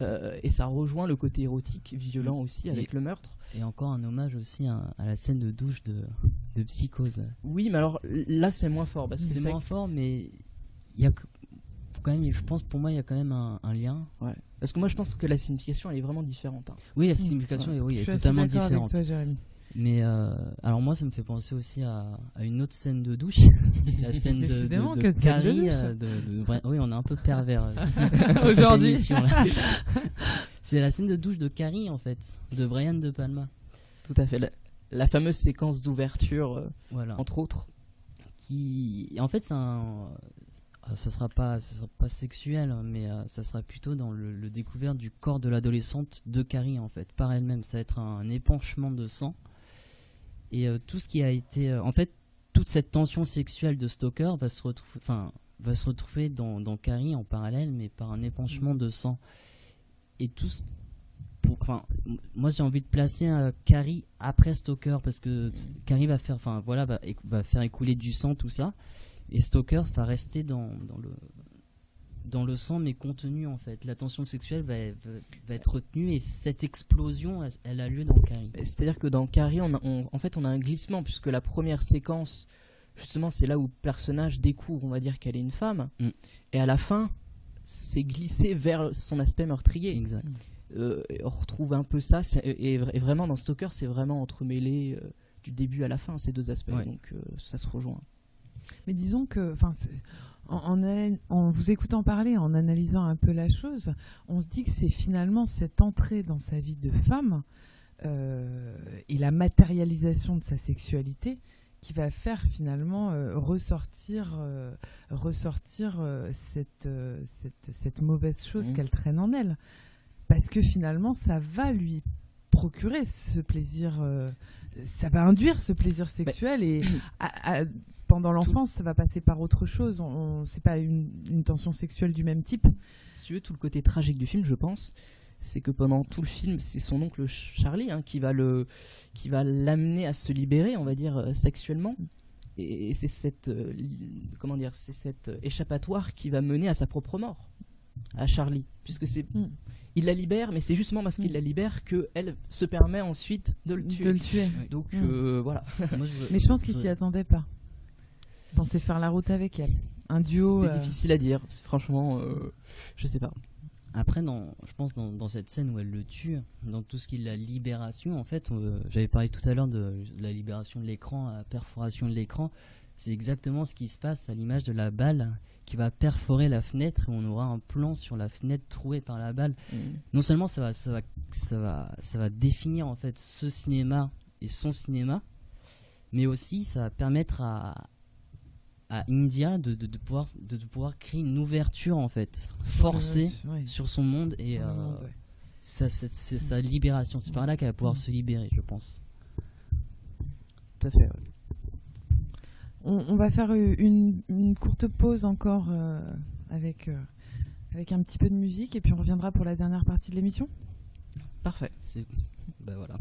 euh, et ça rejoint le côté érotique violent aussi Et- avec le meurtre. Et encore un hommage aussi à, à la scène de douche de, de Psychose. Oui mais alors là c'est moins fort C'est moins fort, mais il y a quand même, je pense pour moi, il y a quand même un, un lien. Ouais. Parce que moi je pense que la signification elle est vraiment différente. hein. Oui, la signification ouais. est, oui, est totalement d'accord avec différente. toi, Jérémy. Mais euh, alors moi, ça me fait penser aussi à, à une autre scène de douche, la scène de, de, de Carrie, douche. euh, de- de Bri- oui, on est un peu pervers euh, Aujourd'hui. C'est la scène de douche de Carrie en fait, de Brian de Palma. Tout à fait. La, la fameuse séquence d'ouverture, euh, Voilà. entre autres. qui en fait c'est un euh, ça sera pas ça sera pas sexuel hein, mais euh, ça sera plutôt dans le, le découvert du corps de l'adolescente de Carrie en fait par elle-même ça va être un épanchement de sang et euh, tout ce qui a été euh, en fait toute cette tension sexuelle de Stoker va se retrouver enfin va se retrouver dans, dans Carrie en parallèle mais par un épanchement de sang. Et tout ce- pour- enfin moi j'ai envie de placer euh, Carrie après Stoker parce que Carrie va faire enfin voilà va, va faire écouler du sang tout ça. Et Stoker va rester dans, dans le dans le sang mais contenu en fait la tension sexuelle va, va, va être retenue et cette explosion elle, elle a lieu dans Carrie C'est-à-dire que dans Carrie, on a- on- en fait, on a un glissement, puisque la première séquence, justement, c'est là où le personnage découvre, on va dire, qu'elle est une femme. Mm. Et à la fin, c'est glissé vers son aspect meurtrier. exact Euh, on retrouve un peu ça. Et, et vraiment, dans Stalker, c'est vraiment entremêlé euh, du début à la fin, ces deux aspects. Ouais. Donc, euh, ça se rejoint. Mais disons que, enfin, c'est- en, en, ana- en vous écoutant parler, en analysant un peu la chose, on se dit que c'est finalement cette entrée dans sa vie de femme euh, et la matérialisation de sa sexualité qui va faire finalement euh, ressortir, euh, ressortir cette, cette, cette mauvaise chose Mhm. qu'elle traîne en elle. Parce que finalement, ça va lui procurer ce plaisir, ça va induire ce plaisir sexuel et à- à- pendant l'enfance, ça va passer par autre chose. On, on- c'est pas une, une tension sexuelle du même type. si tu veux, tout le côté tragique du film, je pense, c'est que pendant tout le film, c'est son oncle Charlie hein, qui va le, qui va l'amener à se libérer, on va dire euh, sexuellement. Et c'est cette, euh, comment dire, c'est cette échappatoire qui va mener à sa propre mort, à Charlie, puisque c'est, Mm. il la libère, mais c'est justement parce qu'il Mm. la libère que elle se permet ensuite de le tuer. De le tuer. Donc Mm. euh, voilà. Moi, je veux- Mais je pense qu'il s'y attendait pas. Il pensait faire la route avec elle. Un duo. C'est euh, difficile à dire, franchement, euh, je sais pas. Après, dans, je pense dans, dans cette scène où elle le tue, dans tout ce qui est la libération, en fait, euh, j'avais parlé tout à l'heure de, la libération de l'écran, la perforation de l'écran. C'est exactement ce qui se passe à l'image de la balle qui va perforer la fenêtre et on aura un plan sur la fenêtre trouée par la balle. Non seulement ça va, ça va, ça va, ça va définir en fait ce cinéma et son cinéma, mais aussi ça va permettre à, à India de, de, de pouvoir, de, de pouvoir créer une ouverture en fait forcée Ouais, sur son monde et euh, ouais. c'est sa libération. C'est par là qu'elle va pouvoir Mm. se libérer, je pense. Tout à fait. On, on va faire une, une courte pause encore euh, avec, euh, avec un petit peu de musique et puis on reviendra pour la dernière partie de l'émission. Parfait. C'est, bah voilà.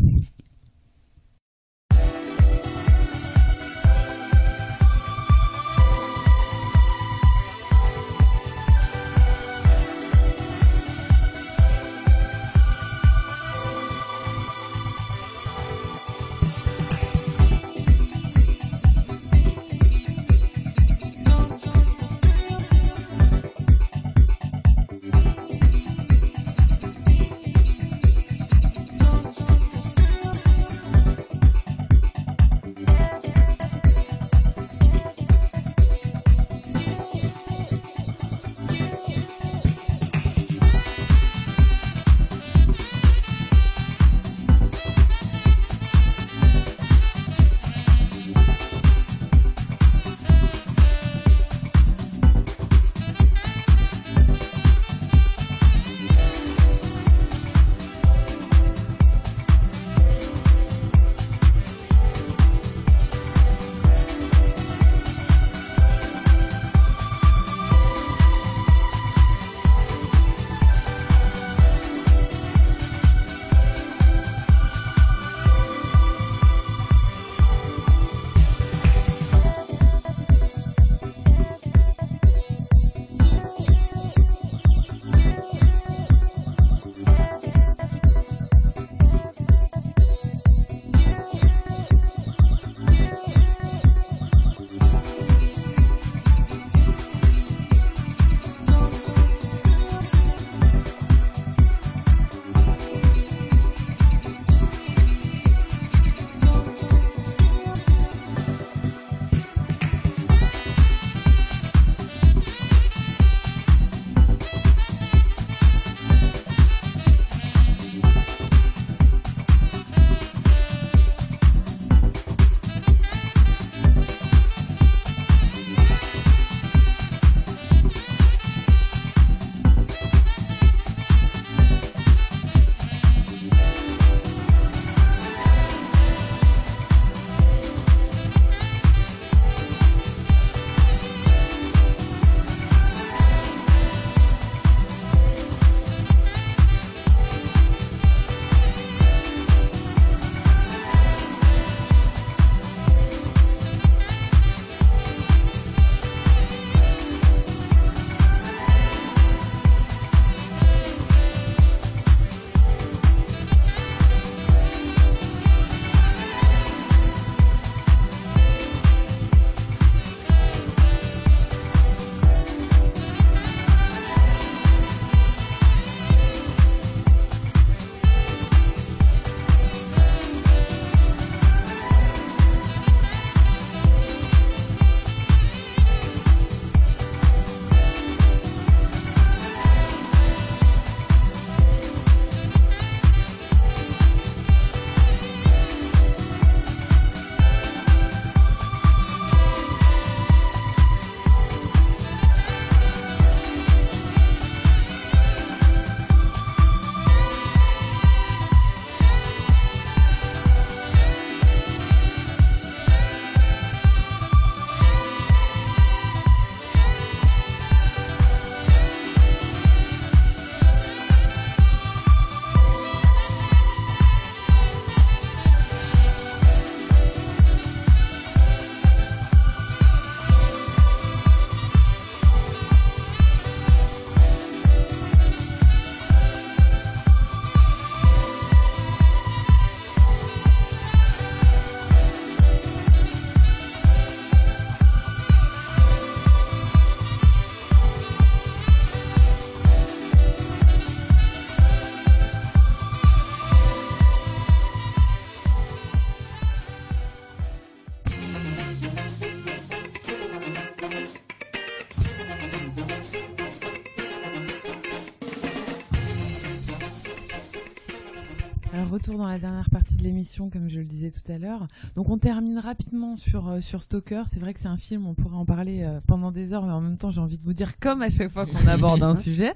Comme je le disais tout à l'heure. Donc on termine rapidement sur euh, sur Stalker. C'est vrai que c'est un film, on pourrait en parler euh, pendant des heures, mais en même temps j'ai envie de vous dire comme à chaque fois qu'on aborde un sujet.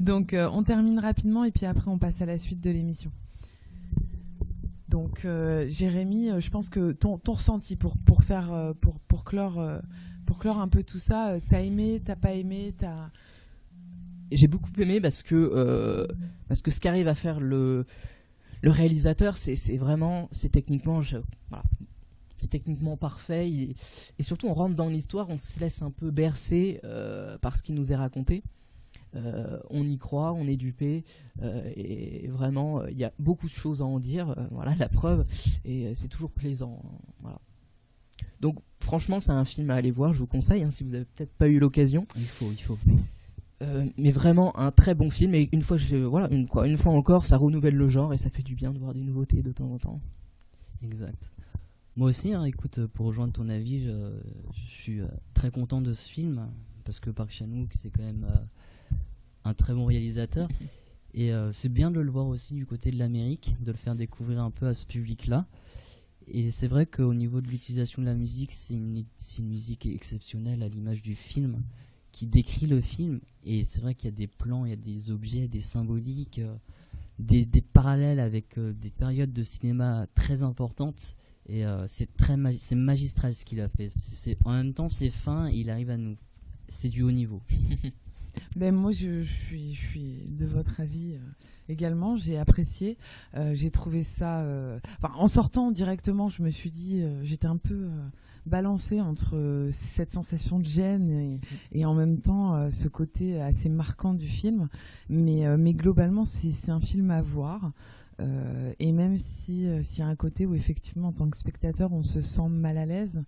Donc euh, on termine rapidement et puis après on passe à la suite de l'émission. Donc euh, Jérémy, je pense que ton, ton ressenti pour pour faire pour pour clore pour clore un peu tout ça, t'as aimé, t'as pas aimé, t'as j'ai beaucoup aimé parce que euh, parce que ce qu'arrive à faire le le réalisateur c'est vraiment c'est techniquement voilà, c'est techniquement parfait. Et surtout on rentre dans l'histoire on se laisse un peu bercer euh, par ce qui nous est raconté. Euh, on y croit on est dupé euh, et vraiment il y a beaucoup de choses à en dire voilà la preuve. Et c'est toujours plaisant voilà. Donc franchement c'est un film à aller voir je vous conseille hein, si vous avez peut-être pas eu l'occasion. Il faut, il faut. Euh, mais vraiment un très bon film et une fois je, voilà une, quoi, une fois encore ça renouvelle le genre et ça fait du bien de voir des nouveautés de temps en temps Exact. Moi aussi, hein, écoute, euh, pour rejoindre ton avis, je, je suis euh, très content de ce film parce que Park Chan-wook c'est quand même euh, un très bon réalisateur et euh, c'est bien de le voir aussi du côté de l'Amérique, de le faire découvrir un peu à ce public-là. Et c'est vrai qu'au niveau de l'utilisation de la musique, c'est une, c'est une musique exceptionnelle à l'image du film qui décrit le film. Et c'est vrai qu'il y a des plans, il y a des objets, des symboliques, euh, des, des parallèles avec euh, des périodes de cinéma très importantes. Et euh, c'est très c'est magistral ce qu'il a fait. En même temps, c'est fin, il arrive à nous. C'est du haut niveau. Ben moi, je, je suis, je suis de votre avis euh, également. J'ai apprécié. Euh, j'ai trouvé ça. euh, Enfin, en sortant directement, je me suis dit, euh, j'étais un peu balancée entre cette sensation de gêne et, et en même temps ce côté assez marquant du film. Mais, mais globalement, c'est un film à voir. Et même si s'il y a un côté où effectivement, en tant que spectateur, on se sent mal à l'aise.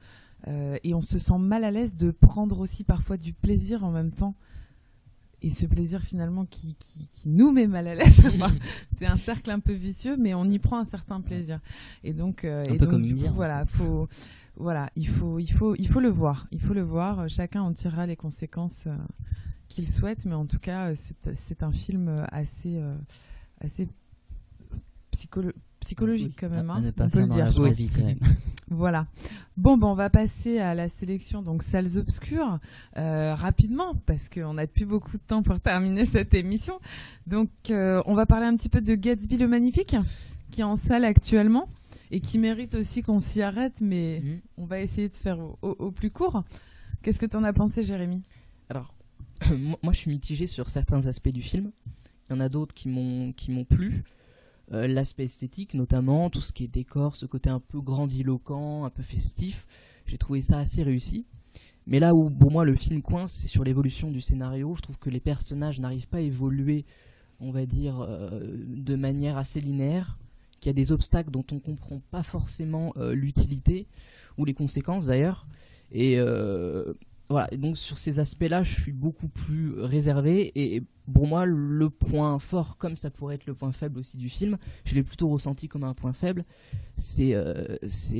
et on se sent mal à l'aise de prendre aussi parfois du plaisir en même temps et ce plaisir finalement qui, qui, qui nous met mal à l'aise. C'est un cercle un peu vicieux, mais on y prend un certain plaisir. Et donc, euh, Un et peu donc, comme du India, coup, en voilà, faut, voilà, il faut, il faut, il faut le voir. Il faut le voir. Chacun en tirera les conséquences euh, qu'il souhaite, mais en tout cas, euh, c'est, un film assez, euh, assez psycholo- psychologique quand même. À hein, ne pas on peut le dire. vie, quand même. Voilà. Bon, ben, on va passer à la sélection donc salles obscures euh, rapidement parce qu'on n'a plus beaucoup de temps pour terminer cette émission. Donc, euh, on va parler un petit peu de Gatsby le Magnifique qui est en salle actuellement et qui mérite aussi qu'on s'y arrête, mais Mhm. on va essayer de faire au, au- au plus court. Qu'est-ce que tu en as pensé, Jérémy? Alors moi moi, je suis mitigé sur certains aspects du film il y en a d'autres qui m'ont qui m'ont plu Euh, l'aspect esthétique notamment tout ce qui est décor ce côté un peu grandiloquent un peu festif j'ai trouvé ça assez réussi. Mais là où pour moi le film coince c'est sur l'évolution du scénario. Je trouve que les personnages n'arrivent pas à évoluer on va dire euh, de manière assez linéaire qu'il y a des obstacles dont on comprend pas forcément euh, l'utilité ou les conséquences d'ailleurs. Et voilà, donc sur ces aspects-là, je suis beaucoup plus réservé. Et pour moi, le point fort, comme ça pourrait être le point faible aussi du film, je l'ai plutôt ressenti comme un point faible, c'est euh,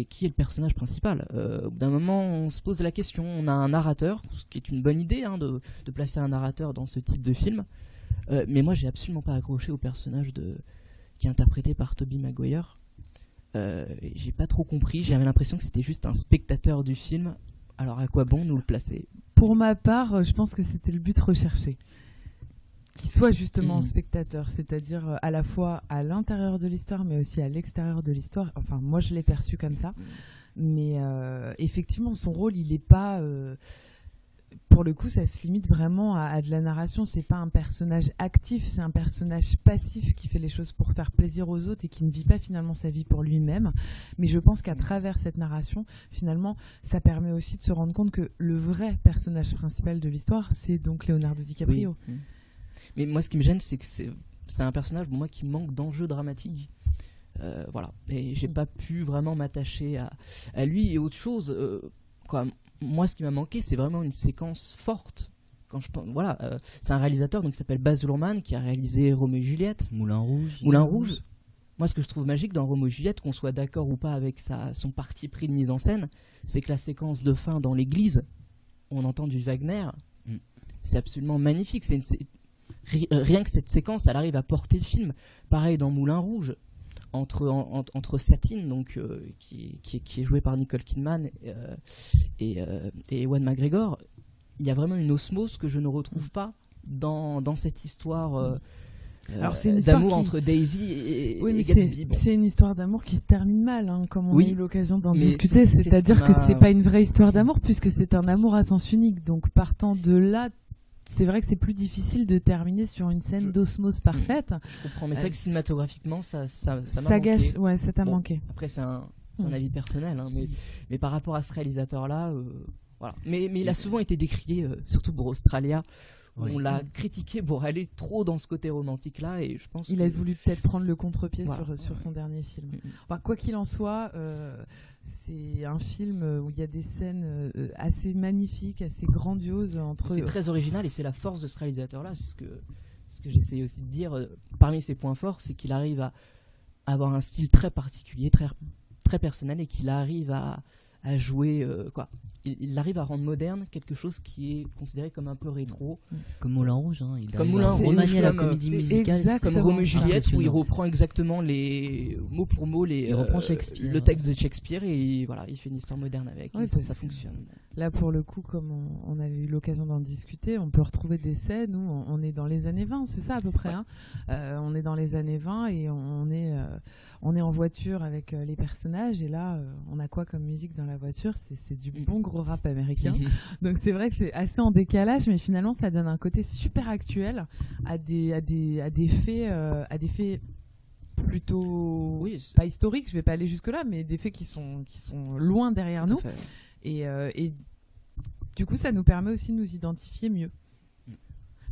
qui est le personnage principal. Euh, au bout d'un moment, on se pose la question. On a un narrateur, ce qui est une bonne idée hein, de, placer un narrateur dans ce type de film. Euh, mais moi, j'ai absolument pas accroché au personnage de, qui est interprété par Toby Maguire. J'ai pas trop compris. J'avais l'impression que c'était juste un spectateur du film. Alors à quoi bon nous le placer? Pour ma part, euh, je pense que c'était le but recherché. Qu'il soit justement Mhm. spectateur, c'est-à-dire euh, à la fois à l'intérieur de l'histoire, mais aussi à l'extérieur de l'histoire. Enfin, moi, je l'ai perçu comme ça. Mais euh, effectivement, son rôle, il n'est pas. euh, pour le coup, ça se limite vraiment à, à de la narration. C'est pas un personnage actif, c'est un personnage passif qui fait les choses pour faire plaisir aux autres et qui ne vit pas finalement sa vie pour lui-même. Mais je pense qu'à travers cette narration, finalement, ça permet aussi de se rendre compte que le vrai personnage principal de l'histoire, c'est donc Leonardo DiCaprio. Oui. Mm. Mais moi, ce qui me gêne, c'est que c'est un personnage moi qui manque d'enjeu dramatique. Euh, voilà. Et j'ai Mm. pas pu vraiment m'attacher à, à lui et autre chose. euh, quoi. Moi, ce qui m'a manqué, c'est vraiment une séquence forte. Quand je pense, voilà, euh, c'est un réalisateur donc qui s'appelle Baz Luhrmann qui a réalisé Roméo et Juliette. Moulin Rouge. Moulin Rouge. Moi, ce que je trouve magique dans Roméo et Juliette, qu'on soit d'accord ou pas avec sa, son parti pris de mise en scène, c'est que la séquence de fin dans l'église, on entend du Wagner. Mm. C'est absolument magnifique. C'est une euh, rien que cette séquence, elle arrive à porter le film. Pareil dans Moulin Rouge. Entre, en- en- entre Satine, donc, euh, qui, qui, qui est joué par Nicole Kidman, euh, et, euh, et Ewan McGregor, il y a vraiment une osmose que je ne retrouve pas dans, dans cette histoire euh, Alors, c'est d'amour qui- entre Daisy et, Oui, et Gatsby. c'est Bon. une histoire d'amour qui se termine mal, hein, comme on Oui. a eu l'occasion d'en discuter. c'est- c'est ce C'est-à-dire qui que c'est pas une vraie histoire d'amour puisque c'est un amour à sens unique. Donc partant de là, c'est vrai que c'est plus difficile de terminer sur une scène Je- d'osmose parfaite. Je comprends, mais c'est vrai que Euh, cinématographiquement, ça, ça, ça Ça gâche, ouais, ça t'a Bon. manqué. Après, c'est un, Mm. avis personnel, hein, mais, mais par rapport à ce réalisateur-là, euh, voilà. Mais, mais il a souvent été décrié, euh, surtout pour Australia, Oui. on l'a critiqué pour aller trop dans ce côté romantique-là, et je pense Il que- a voulu peut-être prendre le contre-pied Voilà. sur, sur son dernier film. Mm, mm. Enfin, quoi qu'il en soit, euh, c'est un film où il y a des scènes euh, assez magnifiques, assez grandioses entre. C'est très original et c'est la force de ce réalisateur-là. C'est ce que, ce que j'essaie aussi de dire. euh, Parmi ses points forts, c'est qu'il arrive à avoir un style très particulier, très, très personnel et qu'il arrive à, à jouer. euh, quoi. Il, il arrive à rendre moderne quelque chose qui est considéré comme un peu rétro. Comme Moulin Rouge, hein, il Comme Moulin à Rouge, la comme, euh, comédie musicale. Comme. Roméo et Juliette, où il reprend exactement les mot pour mot les, Il reprend euh, Shakespeare. le texte de Shakespeare et voilà, il fait une histoire moderne avec. Ouais, et ça, ça fonctionne. Là, pour le coup, comme on, on avait eu l'occasion d'en discuter, on peut retrouver des scènes où on, on est dans les années 20, c'est ça à peu près. Hein. Euh, on est dans les années 20 et on est, euh, on est en voiture avec euh, les personnages. Et là, on a quoi comme musique dans la voiture? C'est du bon gros rap américain. Donc c'est vrai que c'est assez en décalage, mais finalement, ça donne un côté super actuel à des, à des, à des faits, à des faits plutôt oui, pas historiques. Je vais pas aller jusque là, mais des faits qui sont, qui sont loin derrière nous. fait. Et, euh, et du coup, ça nous permet aussi de nous identifier mieux.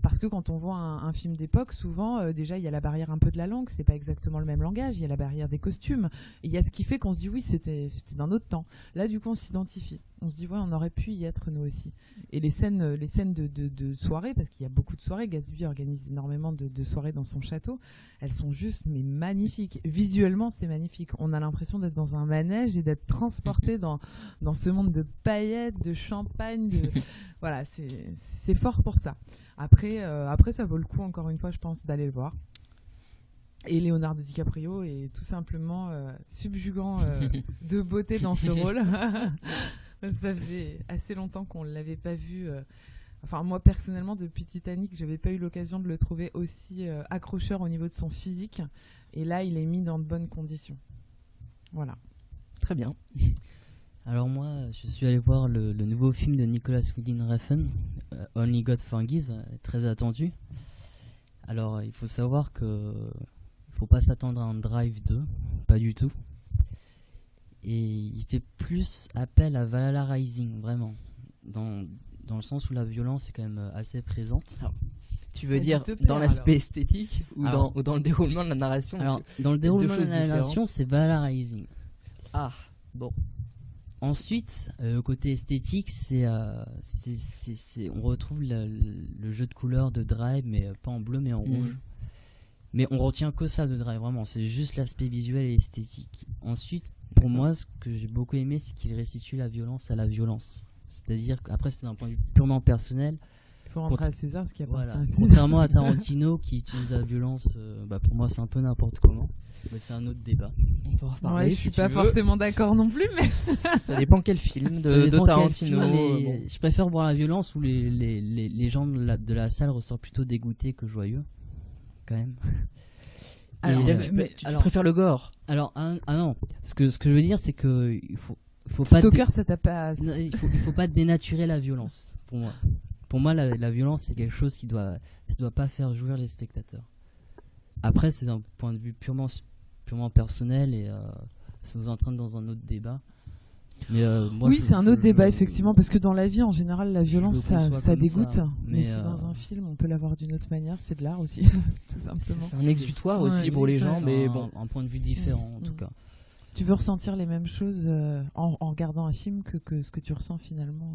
Parce que quand on voit un, film d'époque, souvent, euh, déjà, il y a la barrière un peu de la langue, c'est pas exactement le même langage, il y a la barrière des costumes, il y a ce qui fait qu'on se dit oui, c'était d'un autre temps. Là, du coup, on s'identifie. On se dit ouais, on aurait pu y être nous aussi. Et les scènes, euh, les scènes de, de, de soirée, parce qu'il y a beaucoup de soirées, Gatsby organise énormément de, de soirées dans son château, elles sont juste mais magnifiques. Visuellement, c'est magnifique. On a l'impression d'être dans un manège et d'être transporté dans, dans ce monde de paillettes, de champagne, de... voilà, c'est c'est fort pour ça. Après, euh, après, ça vaut le coup, encore une fois, je pense, d'aller le voir. Et Leonardo DiCaprio est tout simplement euh, subjugant euh, de beauté dans ce rôle. ça faisait assez longtemps qu'on ne l'avait pas vu. euh, Enfin, moi personnellement, depuis Titanic, j'avais pas eu l'occasion de le trouver aussi euh, accrocheur au niveau de son physique. Et là, il est mis dans de bonnes conditions. Voilà. Très bien. Alors moi, je suis allé voir le, nouveau film de Nicolas Winding Refn, euh, Only God Forgives, très attendu. Alors, il faut savoir que faut pas s'attendre à un Drive 2, pas du tout. Et il fait plus appel à Valhalla Rising, vraiment, dans, dans le sens où la violence est quand même euh, assez présente. Tu veux dire dans l'aspect esthétique ou, Alors- dans, ou dans le déroulement de la narration Alors, dans le déroulement de la narration, c'est Valhalla Rising. Ah, bon. Ensuite, euh, le côté esthétique, c'est, euh, c'est, on retrouve le, jeu de couleurs de Drive, mais euh, pas en bleu, mais en Mhm. rouge. Mais on retient que ça de Drive, vraiment. C'est juste l'aspect visuel et esthétique. Ensuite, pour moi, ce que j'ai beaucoup aimé, c'est qu'il restitue la violence à la violence. C'est-à-dire qu'après, c'est d'un point de vue purement personnel. Il faut rentrer à César ce qui appartient Voilà. à César. Contrairement à Tarantino qui utilise la violence, euh, bah, pour moi, c'est un peu n'importe comment. Mais c'est un autre débat. On peut en reparler Ouais, je si suis pas veux. forcément d'accord non plus, mais Ça dépend quel film de, de Tarantino. film, mais euh, bon. Je préfère voir la violence où les, les, les, les gens de la, de la salle ressortent plutôt dégoûtés que joyeux. Quand même. Alors, tu, mais- tu- tu alors- préfères le gore alors, ah, ah non, ce que, ce que je veux dire, c'est que il faut, pas. Stalker, ça t'a pas. non, il, faut, il faut pas dénaturer la violence, pour moi. Pour moi, la, la violence, c'est quelque chose qui doit, ça doit pas faire jouir les spectateurs. Après, c'est un point de vue purement, purement personnel et euh, ça nous entraîne dans un autre débat. Mais euh, moi, oui, c'est un je- autre débat, je- effectivement, parce que dans la vie, en général, la violence, le ça, dégoûte. ça, mais mais, si euh, dans un film, on peut l'avoir d'une autre manière, c'est de l'art aussi, tout simplement. C'est un exutoire Ouais, aussi pour les gens, mais un, bon. un point de vue différent en tout cas. Tu veux ressentir les mêmes choses euh, en, en regardant un film que, que ce que tu ressens finalement.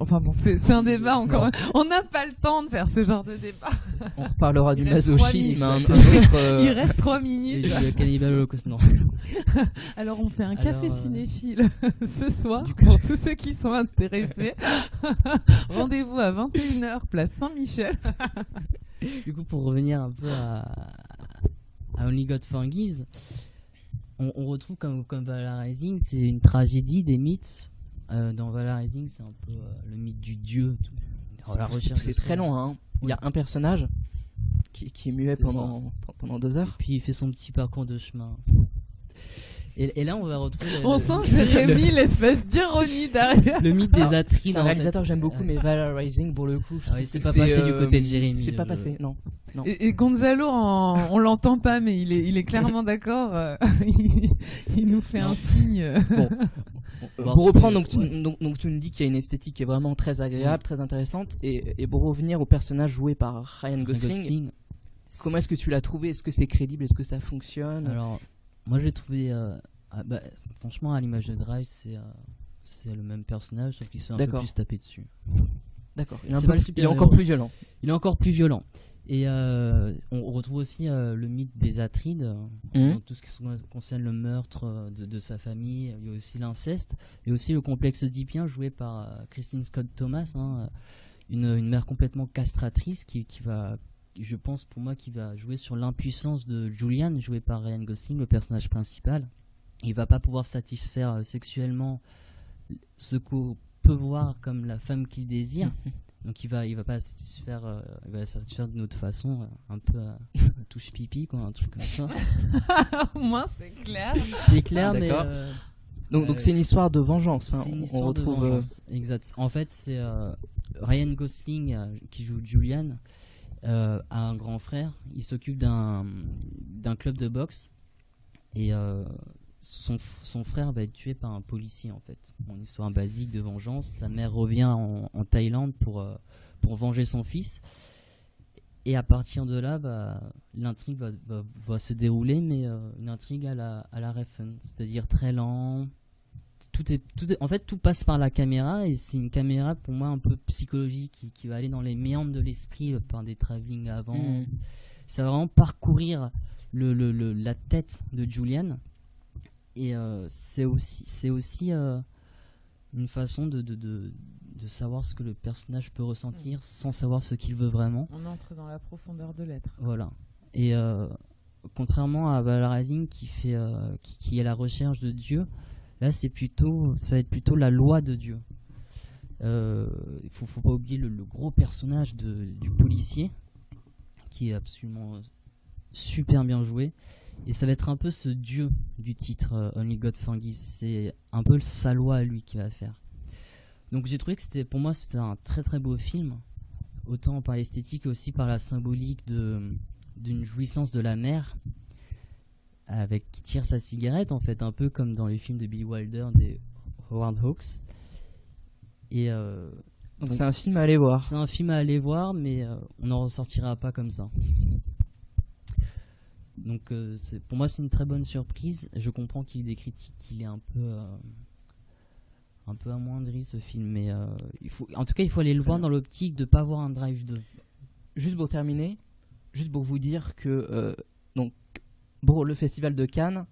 Enfin bon, c'est un débat encore. On n'a pas le temps de faire ce genre de débat. On reparlera du masochisme un, un minutes. autre. euh, Il reste trois Et minutes. le Cannibal Holocaust, non. Alors on fait un café euh, cinéphile ce soir du coup- pour tous ceux qui sont intéressés. Rendez-vous à 21h, place Saint-Michel. Du coup, pour revenir un peu à, à Only God Forgives, on, on retrouve comme, comme Rising, c'est une tragédie des mythes. Euh, dans Valhalla Rising, c'est un peu euh, le mythe du dieu. tout. C'est- La c'est- recherche C'est de très long. Hein. Il y a un personnage qui, qui est muet C'est pendant, pendant deux Et heures. puis il fait son petit parcours de chemin. Et, et là, on va retrouver On le- sent Jérémy l'espèce d'ironie derrière. le mythe des C'est Atrides. un en fait. réalisateur que j'aime beaucoup, mais Valhalla Rising, pour le coup, je Ah oui, c'est pas passé du euh, côté de Jérémy, C'est pas passé, non. Non. Et, et Gonzalo, en- on l'entend pas, mais il est, il est clairement d'accord. euh, il, il nous fait un signe. Bon, pour reprendre, donc, tu, donc, donc tu nous dis qu'il y a une esthétique qui est vraiment très agréable, très intéressante, et, et pour revenir au personnage joué par Ryan Gosling, Gosling. comment est-ce que tu l'as trouvé? Est-ce que c'est crédible? Est-ce que ça fonctionne? Alors, moi, je l'ai trouvé. euh, ah, bah, franchement, à l'image de Drive, c'est euh, le même personnage, sauf qu'il se fait un peu plus taper dessus. D'accord. Il, est un c'est peu pas le plus- il est super-héros. encore plus violent. Il est encore plus violent. Et euh, on retrouve aussi euh, le mythe des Atrides, Mhm. dans tout ce qui concerne le meurtre euh, de, de sa famille. Il y a aussi l'inceste, et aussi le complexe oedipien joué par Christine Scott Thomas, hein, une, une mère complètement castratrice qui, qui va, je pense pour moi, qui va jouer sur l'impuissance de Julian, joué par Ryan Gosling, le personnage principal. Il va pas pouvoir satisfaire sexuellement ce qu'on peut voir comme la femme qu'il désire. Donc il va, il va pas satisfaire, euh, il va satisfaire d'une autre façon, euh, un peu à, à touche pipi, quoi, un truc comme ça. Au moins, c'est clair. C'est clair, mais euh, Donc, donc Euh, c'est une histoire de vengeance. hein. c'est une On- histoire on de retrouve. euh, vengeance. Exact. En fait, c'est euh, Ryan Gosling euh, qui joue Julian euh, a un grand frère. Il s'occupe d'un d'un club de boxe et euh, son, son frère va être tué par un policier en fait. Bon, une histoire basique de vengeance. La mère revient en, en Thaïlande pour euh, pour venger son fils. Et à partir de là, bah, l'intrigue va, va, va se dérouler, mais euh, une intrigue à la, à la Refn, c'est-à-dire très lent, tout est, tout est- en fait, tout passe par la caméra et c'est une caméra pour moi un peu psychologique qui, qui va aller dans les méandres de l'esprit euh, par des travelling avant. Mhm. Ça va vraiment parcourir le, le- le- la tête de Julian et euh, c'est aussi, c'est aussi euh, une façon de, de, de, de savoir ce que le personnage peut ressentir sans savoir ce qu'il veut vraiment. On entre dans la profondeur de l'être. Voilà. Et euh, contrairement à Rising qui fait, euh, qui, qui est la recherche de Dieu, là c'est plutôt, ça va être plutôt la loi de Dieu. Euh, Il faut, faut pas oublier le, le gros personnage de, du policier qui est absolument super bien joué. Et ça va être un peu ce dieu du titre euh, Only God Forgives. C'est un peu sa loi à lui qui va faire. Donc j'ai trouvé que c'était, pour moi, c'était un très très beau film autant par l'esthétique et aussi par la symbolique de d'une jouissance de la mer avec qui tire sa cigarette en fait un peu comme dans les films de Billy Wilder des Howard Hawks et euh, Donc Donc, c'est un film à aller voir. c'est un film à aller voir mais euh, on n'en ressortira pas comme ça donc euh, pour moi c'est une très bonne surprise. Je comprends qu'il y ait des critiques qu'il est un peu euh, un peu amoindri ce film mais euh, en tout cas il faut aller le voir dans l'optique de pas voir un Drive 2 Juste pour terminer, juste pour vous dire que donc le festival de Cannes,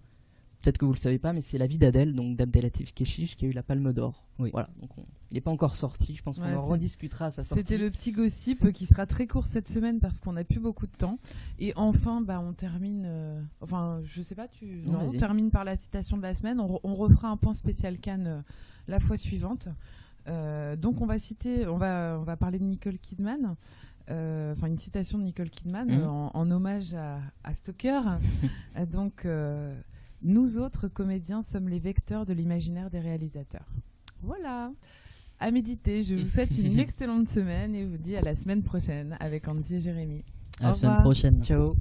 peut-être que vous le savez pas, mais c'est la vie d'Adèle, donc d'Abdelatif Keshish, qui a eu la Palme d'Or. Oui. Voilà. Donc on- il n'est pas encore sorti. Je pense Ouais, qu'on en rediscutera à sa sortie. C'était le petit gossip qui sera très court cette semaine parce qu'on n'a plus beaucoup de temps. Et enfin, bah, on termine. euh, Enfin, je sais pas, tu. Non, Non, on vas-y. termine par la citation de la semaine. On, re- on refera un point spécial Cannes euh, la fois suivante. Euh, donc, on va citer, on va, on va parler de Nicole Kidman. Euh, Enfin, une citation de Nicole Kidman euh, en, en hommage à, à Stoker. Donc, euh, nous autres comédiens sommes les vecteurs de l'imaginaire des réalisateurs. Voilà. À méditer. Je vous souhaite une excellente semaine et vous dis à la semaine prochaine avec Andy et Jérémy. à la semaine prochaine Ciao.